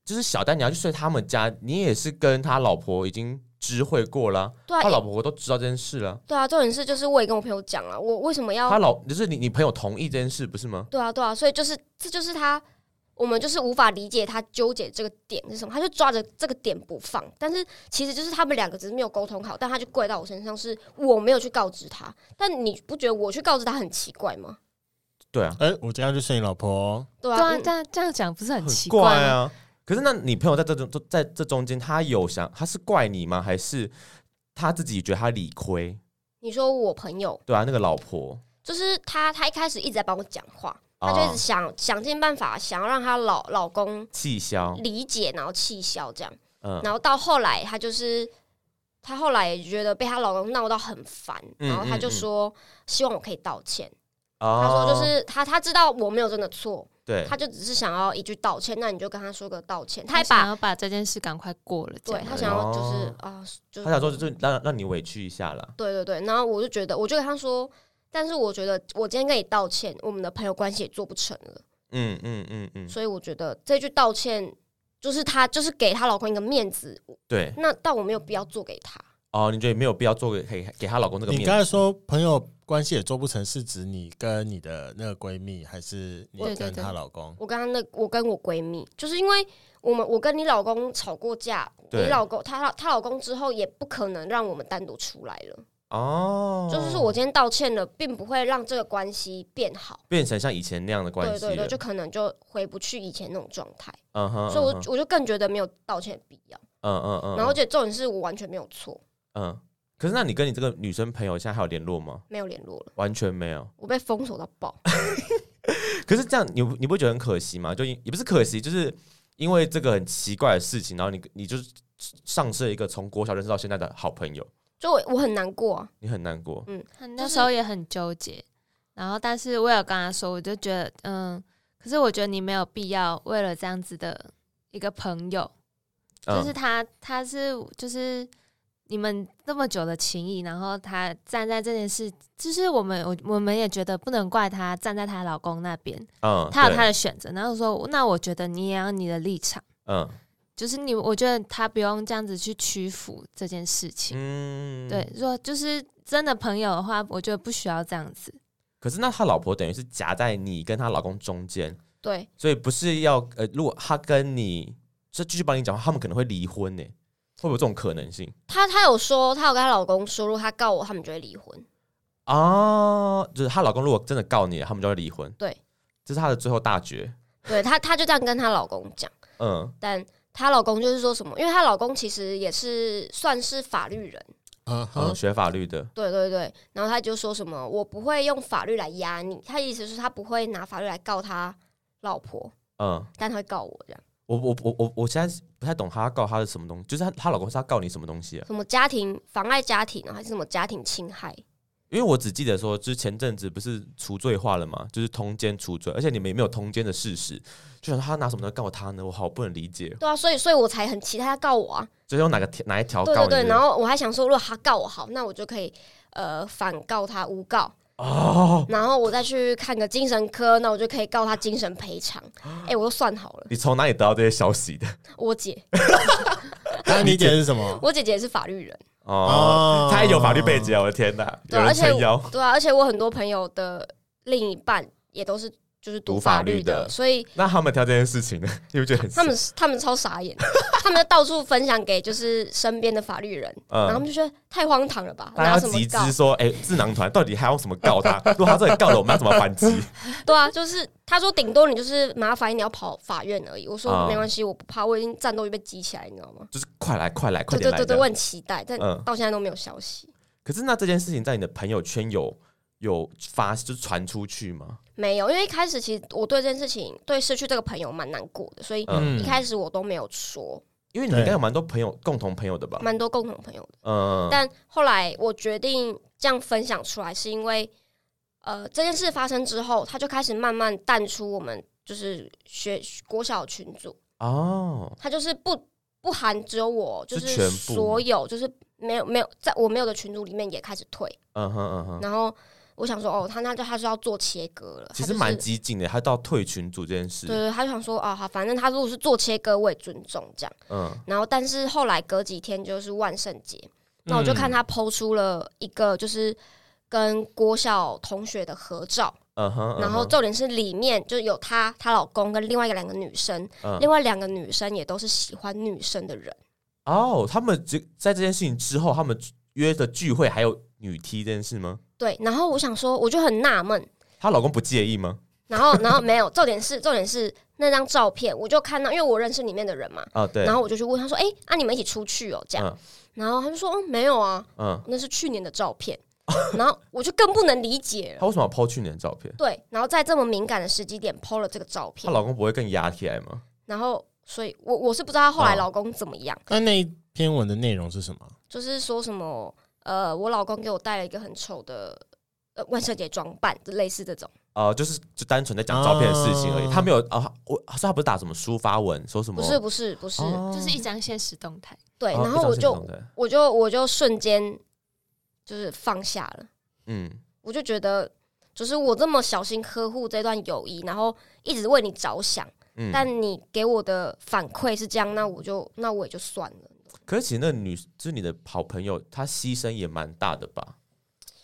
就是小丹你要去睡他们家，你也是跟他老婆已经。知会过了，对啊，他老婆我都知道这件事了。对啊，这件事就是我也跟我朋友讲了，我为什么要他老就是你你朋友同意这件事不是吗？对啊，对啊，所以就是这就是他，我们就是无法理解他纠结这个点是什么，他就抓着这个点不放。但是其实就是他们两个只是没有沟通好，但他就怪到我身上，是我没有去告知他。但你不觉得我去告知他很奇怪吗？对啊，哎、欸，我这样就是你老婆，对啊，这样这样讲不是很奇怪啊？可是那你朋友在这中在这中间，他有想他是怪你吗？还是？他自己觉得他理亏。你说我朋友？对啊，那个老婆就是他。他一开始一直在帮我讲话，他就一直想、哦、想尽办法，想要让他老老公气消理解，然后气消这样。嗯，然后到后来，他就是他后来也觉得被她老公闹到很烦，然后他就说、希望我可以道歉。哦、他说就是他他知道我没有真的错。对，他就只是想要一句道歉，那你就跟他说个道歉。他还把他想要把这件事赶快过了，对他想要就是啊，就是他想说就是让让你委屈一下了。对对对，然后我就觉得，我就跟他说，但是我觉得我今天跟你道歉，我们的朋友关系也做不成了。嗯嗯嗯嗯，所以我觉得这句道歉就是他就是给他老公一个面子。对，那但我没有必要做给他。哦，你觉得没有必要做给给给她老公这个面子？你刚才说朋友。关系也做不成，是指你跟你的那个闺蜜，还是你跟她老公？我跟她那，我跟我闺蜜，就是因为我们我跟你老公吵过架，你老公她她老公之后也不可能让我们单独出来了哦。就是我今天道歉了，并不会让这个关系变好，变成像以前那样的关系。对对对，就可能就回不去以前那种状态。嗯哼，所以我我就更觉得没有道歉的必要。嗯嗯嗯。然后，而且重点是我完全没有错。嗯。可是，那你跟你这个女生朋友现在还有联络吗？没有联络了，完全没有。我被封锁到爆。可是这样，你你不觉得很可惜吗？就也不是可惜，就是因为这个很奇怪的事情，然后你你就丧失了一个从国小认识到现在的好朋友。就我，我很难过啊，你很难过，嗯，那时候也很纠结。然后，但是我有跟他说，我就觉得，嗯，可是我觉得你没有必要为了这样子的一个朋友，就是他，他是就是。你们那么久的情谊，然后她站在这件事，就是我们我我们也觉得不能怪她站在她老公那边，嗯，她有她的选择。然后说，那我觉得你也要你的立场，嗯，就是你，我觉得她不用这样子去屈服这件事情，嗯，对，说就是真的朋友的话，我觉得不需要这样子。可是那他老婆等于是夹在你跟他老公中间，对，所以不是要呃，如果他跟你这继续帮你讲话，他们可能会离婚呢。会不会有这种可能性？她她有说，她有跟她老公说，如果她告我，他们就会离婚。啊，就是她老公如果真的告你，他们就会离婚。对，这是她的最后大决。对她，她就这样跟她老公讲。嗯，但她老公就是说什么？因为她老公其实也是算是法律人，嗯嗯，学法律的。对对对，然后他就说什么，我不会用法律来压你。他意思是，他不会拿法律来告他老婆，嗯，但他会告我这样。我我我我我现在不太懂他告她的什么东西，就是她她老公是要告你什么东西啊？什么家庭妨碍家庭啊，还是什么家庭侵害？因为我只记得说，之前阵子不是除罪化了嘛，就是通奸除罪，而且你们也没有通奸的事实，就想他拿什么来告他呢？我好不能理解。对啊，所以所以我才很期待他告我啊。就是用哪个条哪一条告？对对对，然后我还想说，如果他告我好，那我就可以呃反告他诬告哦，然后我再去看个精神科，那我就可以告他精神赔偿。哎、欸，我都算好了。你从哪里得到这些消息的？我姐。那你姐是什么？我姐姐是法律人。哦，她也有法律背景，我的天哪！有人撑腰，对啊，而且我很多朋友的另一半也都是。就是读法律的，所以那他们挑这件事情呢，你不觉得很？他们他们超傻眼，他们就到处分享给就是身边的法律人，然后他们就觉得太荒唐了吧？大家集资说，哎，智囊团到底还要怎么告他？如果他这里告了，我们要怎么反击？对啊，就是他说顶多你就是麻烦你要跑法院而已。我说没关系，我不怕，我已经战斗力被激起来，你知道吗？就是快来快来快点来！对对对，我很期待，但到现在都没有消息。可是那这件事情在你的朋友圈有有发就是传出去吗？没有，因为一开始其实我对这件事情，对失去这个朋友蛮难过的，所以一开始我都没有说。因为你应该有蛮多朋友，共同朋友的吧？蛮多共同朋友的。嗯。但后来我决定这样分享出来，是因为呃这件事发生之后，他就开始慢慢淡出我们就是学国小群组哦。他就是不不含只有我，就是所有就是没有没有在我没有的群组里面也开始退。嗯哼嗯哼。然后。我想说，哦，他那就他是要做切割了，其实蛮激进的，他到退群组这件事。对对，他就想说，哦，好，反正他如果是做切割，我也尊重这样。嗯。然后，但是后来隔几天就是万圣节，那我就看他 PO 出了一个就是跟郭笑同学的合照。然后重点是里面就有她、她老公跟另外一个两个女生，另外两个女生也都是喜欢女生的人。哦，他们这在这件事情之后，他们约的聚会还有女 T 这件事吗？对，然后我想说，我就很纳闷，她老公不介意吗？然后，然后没有，重点是，重点是那张照片，我就看到，因为我认识里面的人嘛，啊，对，然后我就去问他说，哎，啊，你们一起出去哦，这样，然后他就说，哦，没有啊，嗯，那是去年的照片，然后我就更不能理解了，他为什么要 po 去年的照片？对，然后在这么敏感的时机点 po 了这个照片，她老公不会更压起来吗？然后，所以我我是不知道她后来老公怎么样。那那一篇文的内容是什么？就是说什么，呃，我老公给我带了一个很丑的呃。万圣节装扮，就类似这种哦、呃，就是就单纯在讲照片的事情而已。哦、他没有啊，我说他不是打什么抒发文，说什么？不是不是不是，哦、就是一张现实动态。对，然后我就、哦、我就我就瞬间就是放下了。嗯，我就觉得，就是我这么小心呵护这段友谊，然后一直为你着想，嗯、但你给我的反馈是这样，那我就那我也就算了。可是其实那女就是你的好朋友，她牺牲也蛮大的吧？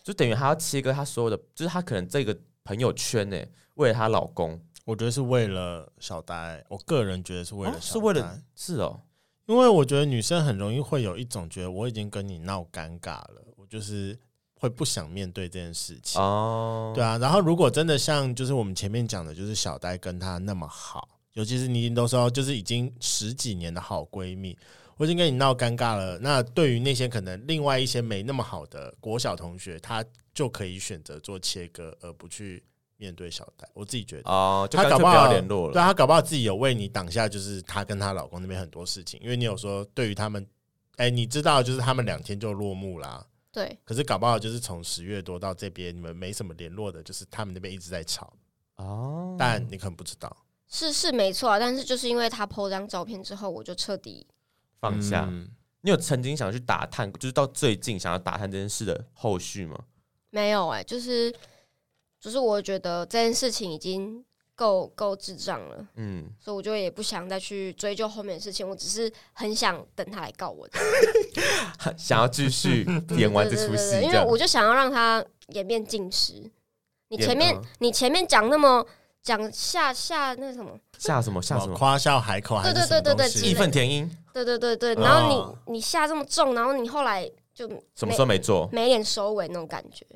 就等于她要切割她所有的，就是她可能这个朋友圈呢，为了她老公，我觉得是为了小呆。我个人觉得是为了小呆，是为了是哦，因为我觉得女生很容易会有一种觉得我已经跟你闹尴尬了，我就是会不想面对这件事情哦。对啊，然后如果真的像就是我们前面讲的，就是小呆跟她那么好，尤其是你已经都说就是已经十几年的好闺蜜。我已经跟你闹尴尬了。那对于那些可能另外一些没那么好的国小同学，他就可以选择做切割，而不去面对小戴。我自己觉得哦，就他搞不好联络了，对他搞不好自己有为你挡下，就是她跟她老公那边很多事情。因为你有说对于他们，哎，你知道就是他们两天就落幕啦。对。可是搞不好就是从十月多到这边，你们没什么联络的，就是他们那边一直在吵哦。但你可能不知道，是是没错啊。但是就是因为他 po 张照片之后，我就彻底。放下，嗯、你有曾经想去打探，就是到最近想要打探这件事的后续吗？没有哎、欸，就是就是我觉得这件事情已经够够智障了，嗯，所以我就也不想再去追究后面的事情，我只是很想等他来告我，想要继续 演完这出戏，因为我就想要让他演变尽失。你前面你前面讲那么。讲下下那什么下什么下什么。夸笑海口，对对对对对，义愤填膺，对对对对，然后你你下这么重，然后你后来就什么时候没做，没脸收尾那种感觉。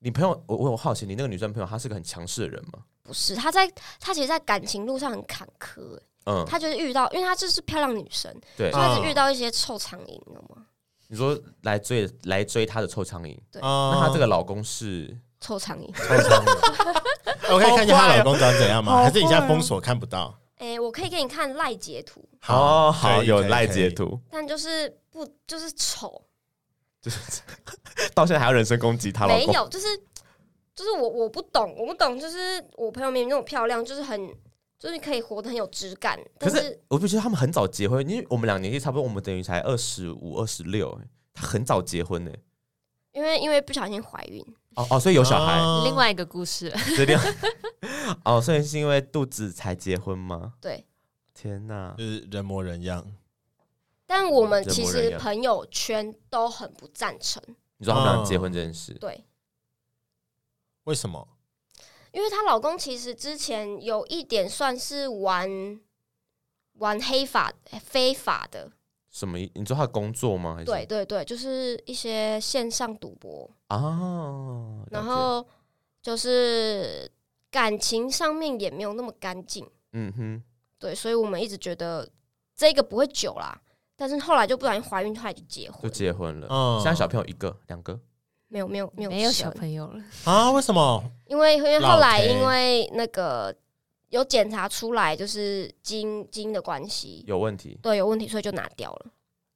你朋友，我我我好奇，你那个女生朋友，她是个很强势的人吗？不是，她在她其实，在感情路上很坎坷。嗯，她就是遇到，因为她就是漂亮女生，对，她是遇到一些臭苍蝇，你知道吗？你说来追来追她的臭苍蝇，对，那她这个老公是臭苍蝇，臭苍蝇。我可以看见她老公长怎样吗？还是你现在封锁看不到？哎，我可以给你看赖截图。好好，有赖截图，但就是不就是丑，就是到现在还要人身攻击她老公？没有，就是就是我我不懂，我不懂，就是我朋友明明那么漂亮，就是很。就是可以活得很有质感，可是我不觉得他们很早结婚，因为我们两年纪差不多，我们等于才二十五、二十六，他很早结婚呢。因为因为不小心怀孕哦哦，所以有小孩。另外一个故事，哦，所以是因为肚子才结婚吗？对，天哪，就是人模人样。但我们其实朋友圈都很不赞成。你说他们俩结婚这件事，对，为什么？因为她老公其实之前有一点算是玩玩黑法非法的，什么？你知道他工作吗？还是对对对，就是一些线上赌博啊。然后就是感情上面也没有那么干净。嗯哼，对，所以我们一直觉得这个不会久啦。但是后来就不小心怀孕，后来就结婚，就结婚了。嗯，现在小朋友一个两个。没有没有没有没有小朋友了啊？为什么？因为因为后来因为那个有检查出来，就是基因基因的关系有问题，对，有问题，所以就拿掉了。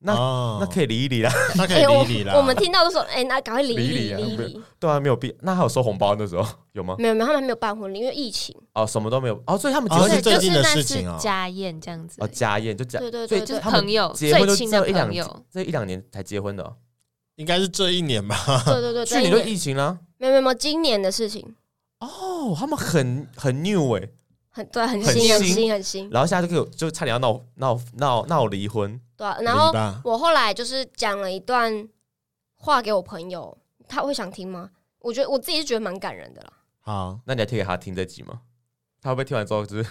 那那可以理一理啦，那可以理一 理啦。我们听到都说，哎，那赶快理一理，理一理。对啊，没有必那还有收红包那时候 有吗？没有没有，他们还没有办婚礼，因为疫情哦，什么都没有哦，所以他们只是最近的事情啊，家宴这样子哦，家宴就这样，对对对，就是朋友结婚就最亲的朋友，这一两年才结婚的。应该是这一年吧。对对对，去年就疫情了。没有没有，今年的事情。哦，他们很很 new 哎，很对，很新很新很新。然后现在就就就差点要闹闹闹闹离婚。对，然后我后来就是讲了一段话给我朋友，他会想听吗？我觉得我自己是觉得蛮感人的啦。好，那你要贴给他听这集吗？他会不会听完之后就是？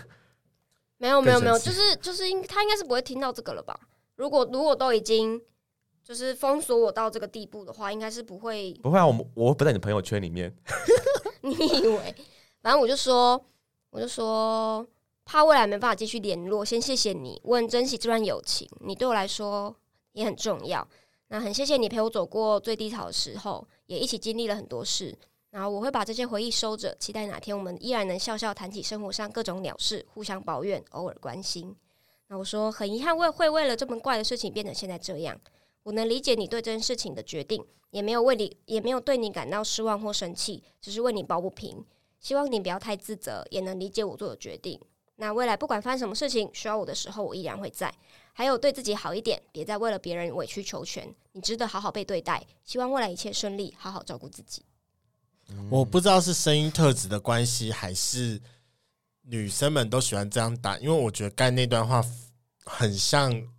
没有没有没有，就是就是应他应该是不会听到这个了吧？如果如果都已经。就是封锁我到这个地步的话，应该是不会。不会啊，我我不在你朋友圈里面。你以为？反正我就说，我就说，怕未来没办法继续联络，先谢谢你，我很珍惜这段友情，你对我来说也很重要。那很谢谢你陪我走过最低潮的时候，也一起经历了很多事。然后我会把这些回忆收着，期待哪天我们依然能笑笑谈起生活上各种鸟事，互相抱怨，偶尔关心。那我说，很遗憾，为会为了这么怪的事情变成现在这样。我能理解你对这件事情的决定，也没有为你，也没有对你感到失望或生气，只是为你抱不平。希望你不要太自责，也能理解我做的决定。那未来不管发生什么事情，需要我的时候，我依然会在。还有，对自己好一点，别再为了别人委曲求全。你值得好好被对待。希望未来一切顺利，好好照顾自己。我不知道是声音特质的关系，还是女生们都喜欢这样打，因为我觉得刚才那段话很像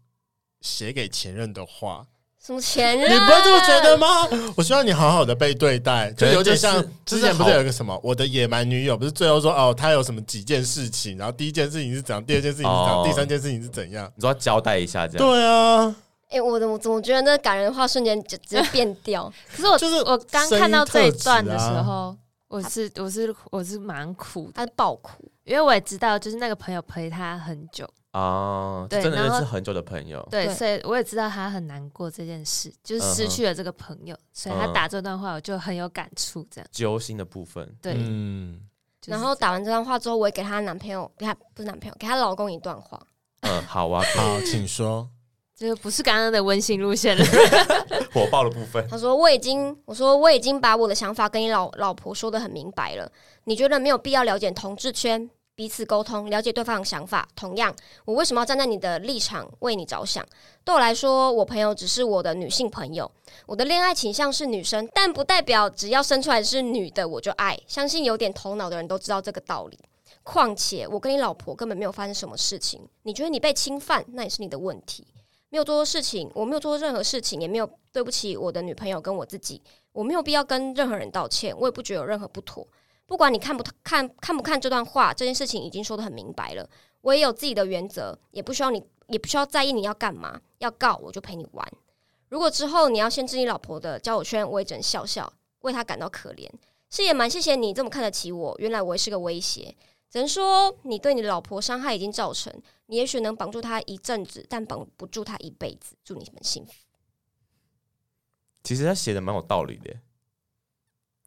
写给前任的话。什么前任？你不会这么觉得吗？我希望你好好的被对待，就有点像之前不是有一个什么我的野蛮女友，不是最后说哦，他有什么几件事情，然后第一件事情是怎样，第二件事情是怎样，第三件事情是怎样，你说要交代一下这样。对啊，哎，我怎么怎么觉得那感人的话瞬间就直接变掉？可是我就是我刚看到这一段的时候，我是我是我是蛮苦的，他是爆哭，因为我也知道，就是那个朋友陪他很久。哦，对，真的认识很久的朋友，对，所以我也知道他很难过这件事，就是失去了这个朋友，所以他打这段话，我就很有感触，这样揪心的部分，对，嗯。然后打完这段话之后，我也给她男朋友，给她不是男朋友，给她老公一段话。嗯，好啊，好，请说。这个不是刚刚的温馨路线了，火爆的部分。他说：“我已经，我说我已经把我的想法跟你老老婆说的很明白了，你觉得没有必要了解同志圈？”彼此沟通，了解对方的想法。同样，我为什么要站在你的立场为你着想？对我来说，我朋友只是我的女性朋友。我的恋爱倾向是女生，但不代表只要生出来是女的我就爱。相信有点头脑的人都知道这个道理。况且，我跟你老婆根本没有发生什么事情。你觉得你被侵犯，那也是你的问题。没有做错事情，我没有做错任何事情，也没有对不起我的女朋友跟我自己。我没有必要跟任何人道歉，我也不觉得有任何不妥。不管你看不看看不看这段话，这件事情已经说得很明白了。我也有自己的原则，也不需要你，也不需要在意你要干嘛。要告我就陪你玩。如果之后你要限制你老婆的交友圈，我也只能笑笑，为她感到可怜。是也蛮谢谢你这么看得起我，原来我也是个威胁。只能说你对你的老婆伤害已经造成，你也许能绑住她一阵子，但绑不住她一辈子。祝你们幸福。其实他写的蛮有道理的。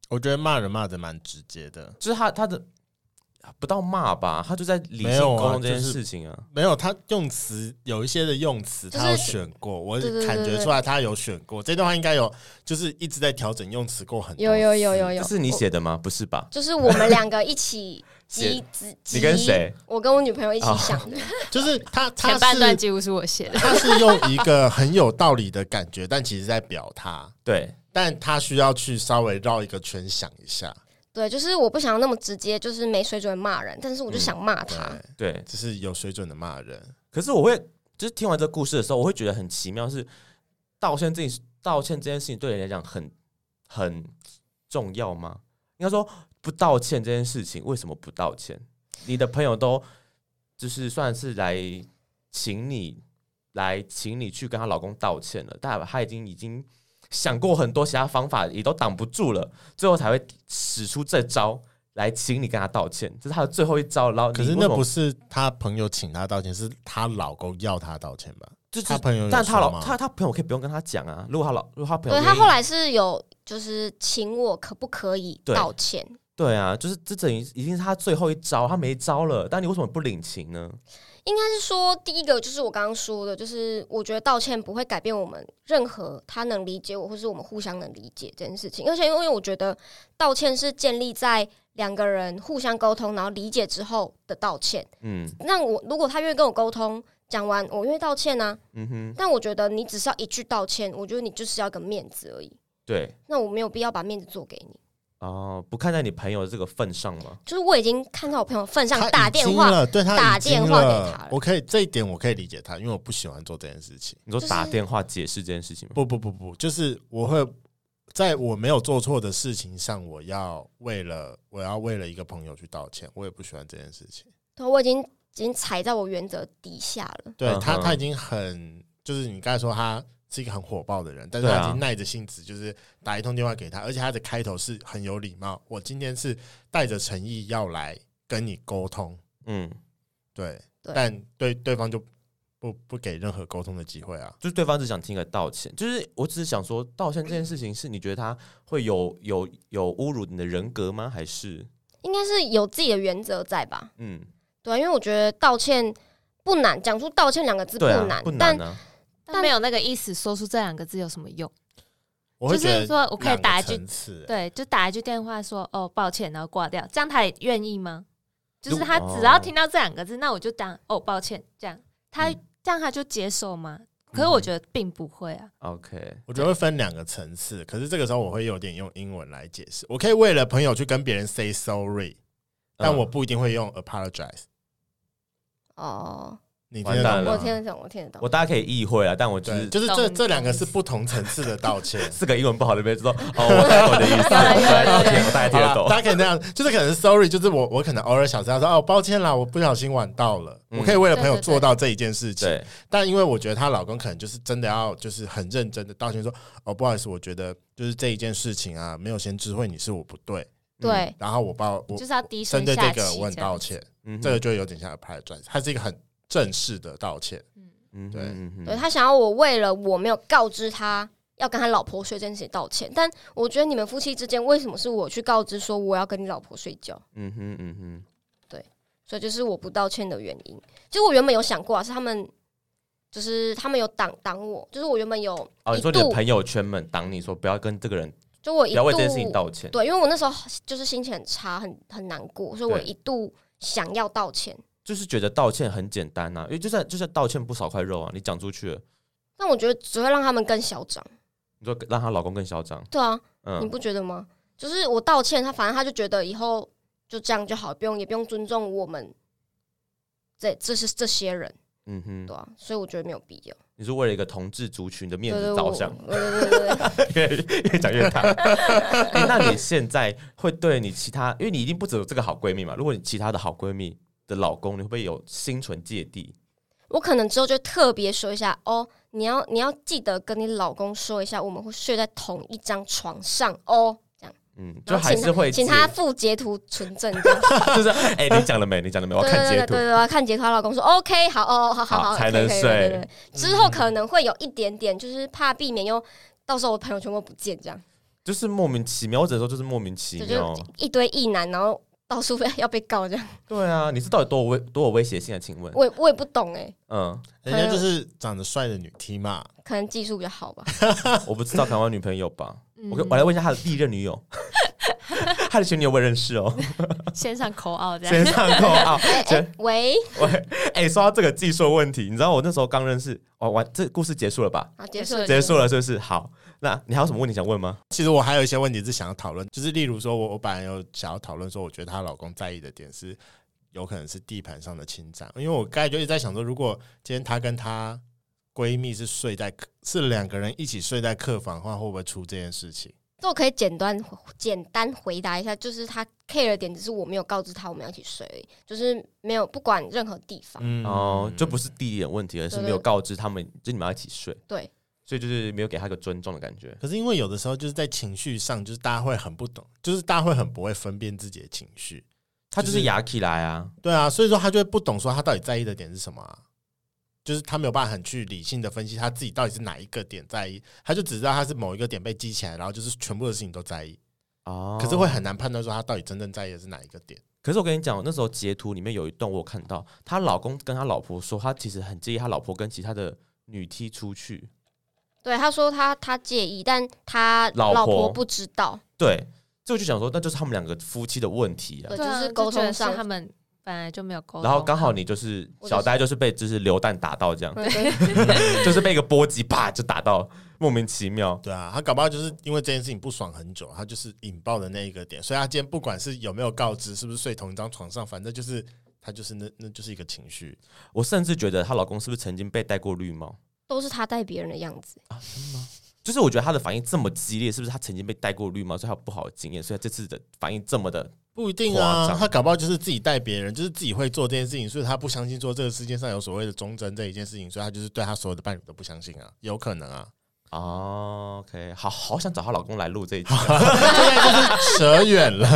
我觉得骂人骂的蛮直接的，就是他他的。不到骂吧，他就在理性沟通这件事情啊。没有，他用词有一些的用词，他有选过，我感觉出来他有选过。这段话应该有，就是一直在调整用词过很多。有有有有有，这是你写的吗？不是吧？就是我们两个一起 集集。你跟谁？我跟我女朋友一起想的。就是他，他前半段几乎是我写的。他是用一个很有道理的感觉，但其实在表他。对，但他需要去稍微绕一个圈想一下。对，就是我不想那么直接，就是没水准的骂人，但是我就想骂他。嗯、对，就是有水准的骂人。可是我会，就是听完这个故事的时候，我会觉得很奇妙，是道歉这道歉这件事情对人来讲很很重要吗？应该说不道歉这件事情，为什么不道歉？你的朋友都就是算是来请你来请你去跟她老公道歉了，但她已经已经。想过很多其他方法，也都挡不住了，最后才会使出这招来请你跟他道歉，这是他的最后一招。然后，可是那不是他朋友请他道歉，是他老公要他道歉吧？就是他朋友，但他老他他朋友可以不用跟他讲啊。如果他老如果他朋友，对他后来是有就是请我可不可以道歉？对，对啊，就是这等于已经是他最后一招，他没招了。但你为什么不领情呢？应该是说，第一个就是我刚刚说的，就是我觉得道歉不会改变我们任何他能理解我，或是我们互相能理解这件事情。而且因为我觉得道歉是建立在两个人互相沟通，然后理解之后的道歉。嗯，那我如果他愿意跟我沟通，讲完我愿意道歉呢、啊？嗯哼。但我觉得你只是要一句道歉，我觉得你就是要个面子而已。对。那我没有必要把面子做给你。哦，不看在你朋友的这个份上吗？就是我已经看到我朋友份上，打电话了，对他打电话给他了。我可以这一点我可以理解他，因为我不喜欢做这件事情。你说打电话解释这件事情吗？不不不不，就是我会在我没有做错的事情上，我要为了我要为了一个朋友去道歉，我也不喜欢这件事情。对，我已经已经踩在我原则底下了。对他，他已经很就是你刚才说他。是一个很火爆的人，但是他已经耐着性子，就是打一通电话给他，而且他的开头是很有礼貌。我今天是带着诚意要来跟你沟通，嗯，对，对，但对对方就不不给任何沟通的机会啊，就是对方只想听个道歉，就是我只是想说，道歉这件事情是你觉得他会有有有侮辱你的人格吗？还是应该是有自己的原则在吧？嗯，对，因为我觉得道歉不难，讲出道歉两个字不难，啊、不难啊。但但没有那个意思，说出这两个字有什么用？我就是说我可以打一句，对，就打一句电话说哦，抱歉，然后挂掉，这样他也愿意吗？就是他只要听到这两个字，那我就当哦，抱歉，这样他这样他就接受吗？可是我觉得并不会啊。OK，我觉得会分两个层次，可是这个时候我会有点用英文来解释。我可以为了朋友去跟别人 say sorry，但我不一定会用 apologize。哦。你听得懂吗？我听得懂，我听得懂。我大家可以意会啊，但我就是就是这这两个是不同层次的道歉。四个英文不好的别说哦，我大概我的意思，我大概听得懂。大家可以那样，就是可能 sorry，就是我我可能偶尔小声说哦，抱歉啦，我不小心晚到了。我可以为了朋友做到这一件事情。但因为我觉得她老公可能就是真的要就是很认真的道歉说哦，不好意思，我觉得就是这一件事情啊，没有先知会你是我不对。对。然后我报我就是要低声下气。针对这个我很道歉。嗯，这个就有点像 apologize，它是一个很。正式的道歉，嗯，对，对他想要我为了我没有告知他要跟他老婆睡这件事情道歉，但我觉得你们夫妻之间为什么是我去告知说我要跟你老婆睡觉？嗯哼，嗯哼，对，所以就是我不道歉的原因。其实我原本有想过啊，是他们，就是他们有挡挡我，就是我原本有哦，你说你的朋友圈们挡你说不要跟这个人，就我一度要为这件事情道歉，对，因为我那时候就是心情很差，很很难过，所以我一度想要道歉。就是觉得道歉很简单呐、啊，因为就算就算道歉不少块肉啊，你讲出去了，但我觉得只会让他们更嚣张。你说让她老公更嚣张？对啊，嗯，你不觉得吗？就是我道歉，他反正他就觉得以后就这样就好，不用也不用尊重我们这这是这些人，嗯哼，对啊，所以我觉得没有必要。你是为了一个同志族群的面子着想，对对对对对，越越讲越大、欸。那你现在会对你其他，因为你一定不只有这个好闺蜜嘛，如果你其他的好闺蜜。的老公，你会不会有心存芥蒂？我可能之后就特别说一下哦，你要你要记得跟你老公说一下，我们会睡在同一张床上哦，这样，嗯，就还是会请他附截图存证，这 样就是哎、欸，你讲了没？你讲了没？我要看截图，对对对，我要看截图。老公说 OK，好哦，好好好，才能睡。之后可能会有一点点，就是怕避免又到时候我朋友圈会不见这样。就是莫名其妙，我只能说就是莫名其妙，一堆异男，然后。到处被要被告这样？对啊，你是到底多有威多有威胁性啊？请问，我也我也不懂哎、欸。嗯，人家就是长得帅的女 T 嘛，可能技术比较好吧。我不知道，台湾女朋友吧。嗯、我我来问一下他的第一任女友，他的前女友我也认识哦。先上口号这样，线上口号。喂喂，哎、欸，说到这个技术问题，你知道我那时候刚认识，哦，完这故事结束了吧？啊，结束了，结束了，是不是？好。那你还有什么问题想问吗？其实我还有一些问题是想要讨论，就是例如说，我我本来有想要讨论说，我觉得她老公在意的点是有可能是地盘上的侵占，因为我刚才就一直在想说，如果今天她跟她闺蜜是睡在是两个人一起睡在客房的话，会不会出这件事情？那我可以简单简单回答一下，就是他 care 的点只是我没有告知他我们要一起睡而已，就是没有不管任何地方，嗯、哦，就不是地点问题，而是没有告知他们，就你们要一起睡，对。所以就是没有给他一个尊重的感觉。可是因为有的时候就是在情绪上，就是大家会很不懂，就是大家会很不会分辨自己的情绪。他就是牙起来啊，对啊，所以说他就会不懂说他到底在意的点是什么啊，就是他没有办法很去理性的分析他自己到底是哪一个点在意，他就只知道他是某一个点被激起来，然后就是全部的事情都在意。哦，可是会很难判断说他到底真正在意的是哪一个点。可是我跟你讲，那时候截图里面有一段我有看到，她老公跟他老婆说，他其实很介意他老婆跟其他的女 T 出去。对，他说他他介意，但他老婆不知道。对，这我就想说，那就是他们两个夫妻的问题啊。对，就是沟通上他们本来就没有沟通。然后刚好你就是小呆，就是被就是流弹打到这样，就是被一个波及啪就打到，莫名其妙。对啊，他搞不好就是因为这件事情不爽很久，他就是引爆的那一个点，所以他今天不管是有没有告知，是不是睡同一张床上，反正就是他就是那那就是一个情绪。我甚至觉得她老公是不是曾经被戴过绿帽？都是他带别人的样子啊？真的吗？就是我觉得他的反应这么激烈，是不是他曾经被戴过绿帽，所以他有不好的经验，所以他这次的反应这么的不一定啊？他搞不好就是自己带别人，就是自己会做这件事情，所以他不相信说这个世界上有所谓的忠贞这一件事情，所以他就是对他所有的伴侣都不相信啊，有可能啊。哦，OK，好好想找她老公来录这一集，现在就是扯远了。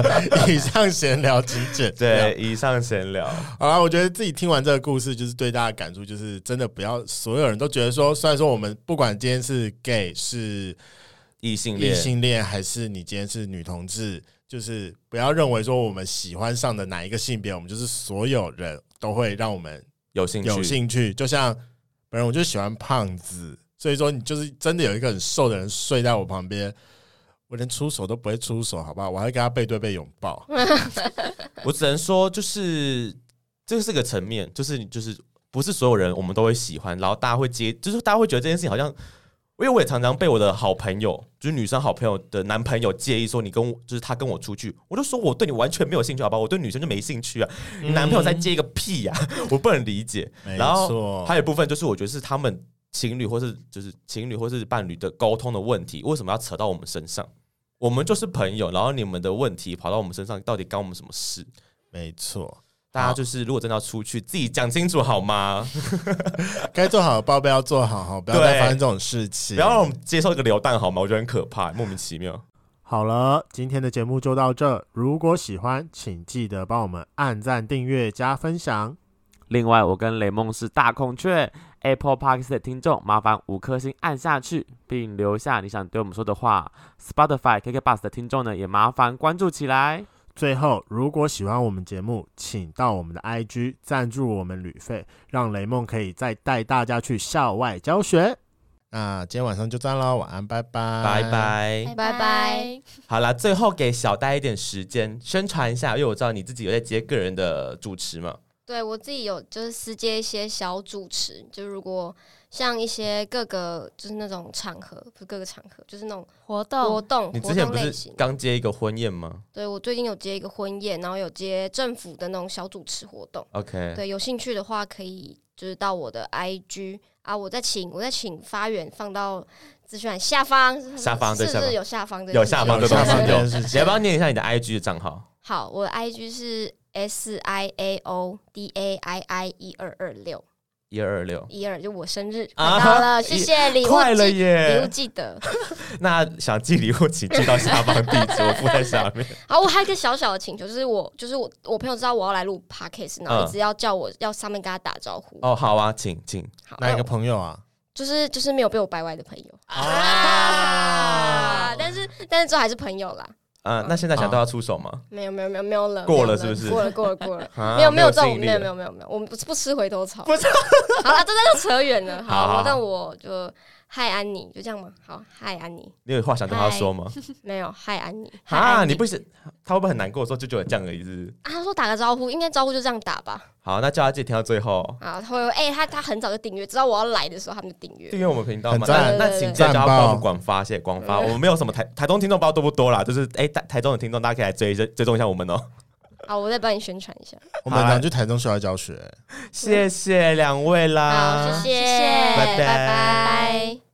以上闲聊请剪，对，以上闲聊。好了，我觉得自己听完这个故事，就是对大家感触，就是真的不要所有人都觉得说，虽然说我们不管今天是 gay 是异性恋，异性恋还是你今天是女同志，就是不要认为说我们喜欢上的哪一个性别，我们就是所有人都会让我们有兴趣。有兴趣，就像本人我就喜欢胖子。所以说，你就是真的有一个很瘦的人睡在我旁边，我连出手都不会出手，好不好？我还跟他背对背拥抱。我只能说，就是这是个层面，就是你就是不是所有人我们都会喜欢，然后大家会接，就是大家会觉得这件事情好像，因为我也常常被我的好朋友，就是女生好朋友的男朋友介意说你跟我，就是他跟我出去，我就说我对你完全没有兴趣，好吧？我对女生就没兴趣啊，你男朋友在接一个屁呀、啊，我不能理解。然后还有一部分就是我觉得是他们。情侣或是就是情侣或是伴侣的沟通的问题，为什么要扯到我们身上？我们就是朋友，然后你们的问题跑到我们身上，到底干我们什么事？没错，大家就是如果真的要出去，自己讲清楚好吗？该做好的报备要做好，哈，不要再发生这种事情，不要让我们接受一个流弹好吗？我觉得很可怕，莫名其妙。好了，今天的节目就到这。如果喜欢，请记得帮我们按赞、订阅、加分享。另外，我跟雷梦是大孔雀。Apple Podcast 的听众，麻烦五颗星按下去，并留下你想对我们说的话。Spotify KKBOX 的听众呢，也麻烦关注起来。最后，如果喜欢我们节目，请到我们的 IG 赞助我们旅费，让雷梦可以再带大家去校外教学。那今天晚上就这样喽，晚安，拜拜，拜拜，拜拜。好了，最后给小呆一点时间宣传一下，因为我知道你自己有在接个人的主持嘛。对，我自己有就是私接一些小主持，就如果像一些各个就是那种场合，不是各个场合，就是那种活动活动。你之前不是刚接一个婚宴吗？对，我最近有接一个婚宴，然后有接政府的那种小主持活动。OK，对，有兴趣的话可以就是到我的 IG 啊，我再请我再请发源放到资讯下方，下方对，是不是有下方的有下方的下方有，你要不要念一下你的 IG 的账号？好，我的 IG 是。S I A O D A I I 一二二六一二二六一二就我生日快到了，谢谢礼物快了耶！礼物记得。那想寄礼物请寄到下方地址，我附在下面。好，我还有一个小小的请求，就是我就是我我朋友知道我要来录 Podcast，然后一直要叫我要上面跟他打招呼。哦，好啊，请请。哪一个朋友啊？就是就是没有被我掰歪的朋友啊，但是但是最后还是朋友啦。啊，那现在想都要出手吗？没有没有没有没有了，过了是不是？过了过了过了，没有没有这种没有没有没有没有，我们不不吃回头草。不是，好了，这这就扯远了。好，那我就。嗨，安妮，就这样吗？好，嗨，安妮，你有话想跟他说吗？没有，嗨，安妮。啊，你不是他会不会很难过？说舅舅这样的意思啊？他说打个招呼，应该招呼就这样打吧。好，那叫他自己听到最后。好，他会哎，他他很早就订阅，知道我要来的时候，他们就订阅订阅我们频道嘛。那那请叫他帮我们广发，谢谢广发。我们没有什么台台中听众不知道多不多啦，就是哎台台中的听众，大家可以来追追追踪一下我们哦。好，我再帮你宣传一下。我们俩去台中学校教学。谢谢两位啦，好，谢谢，拜拜拜拜。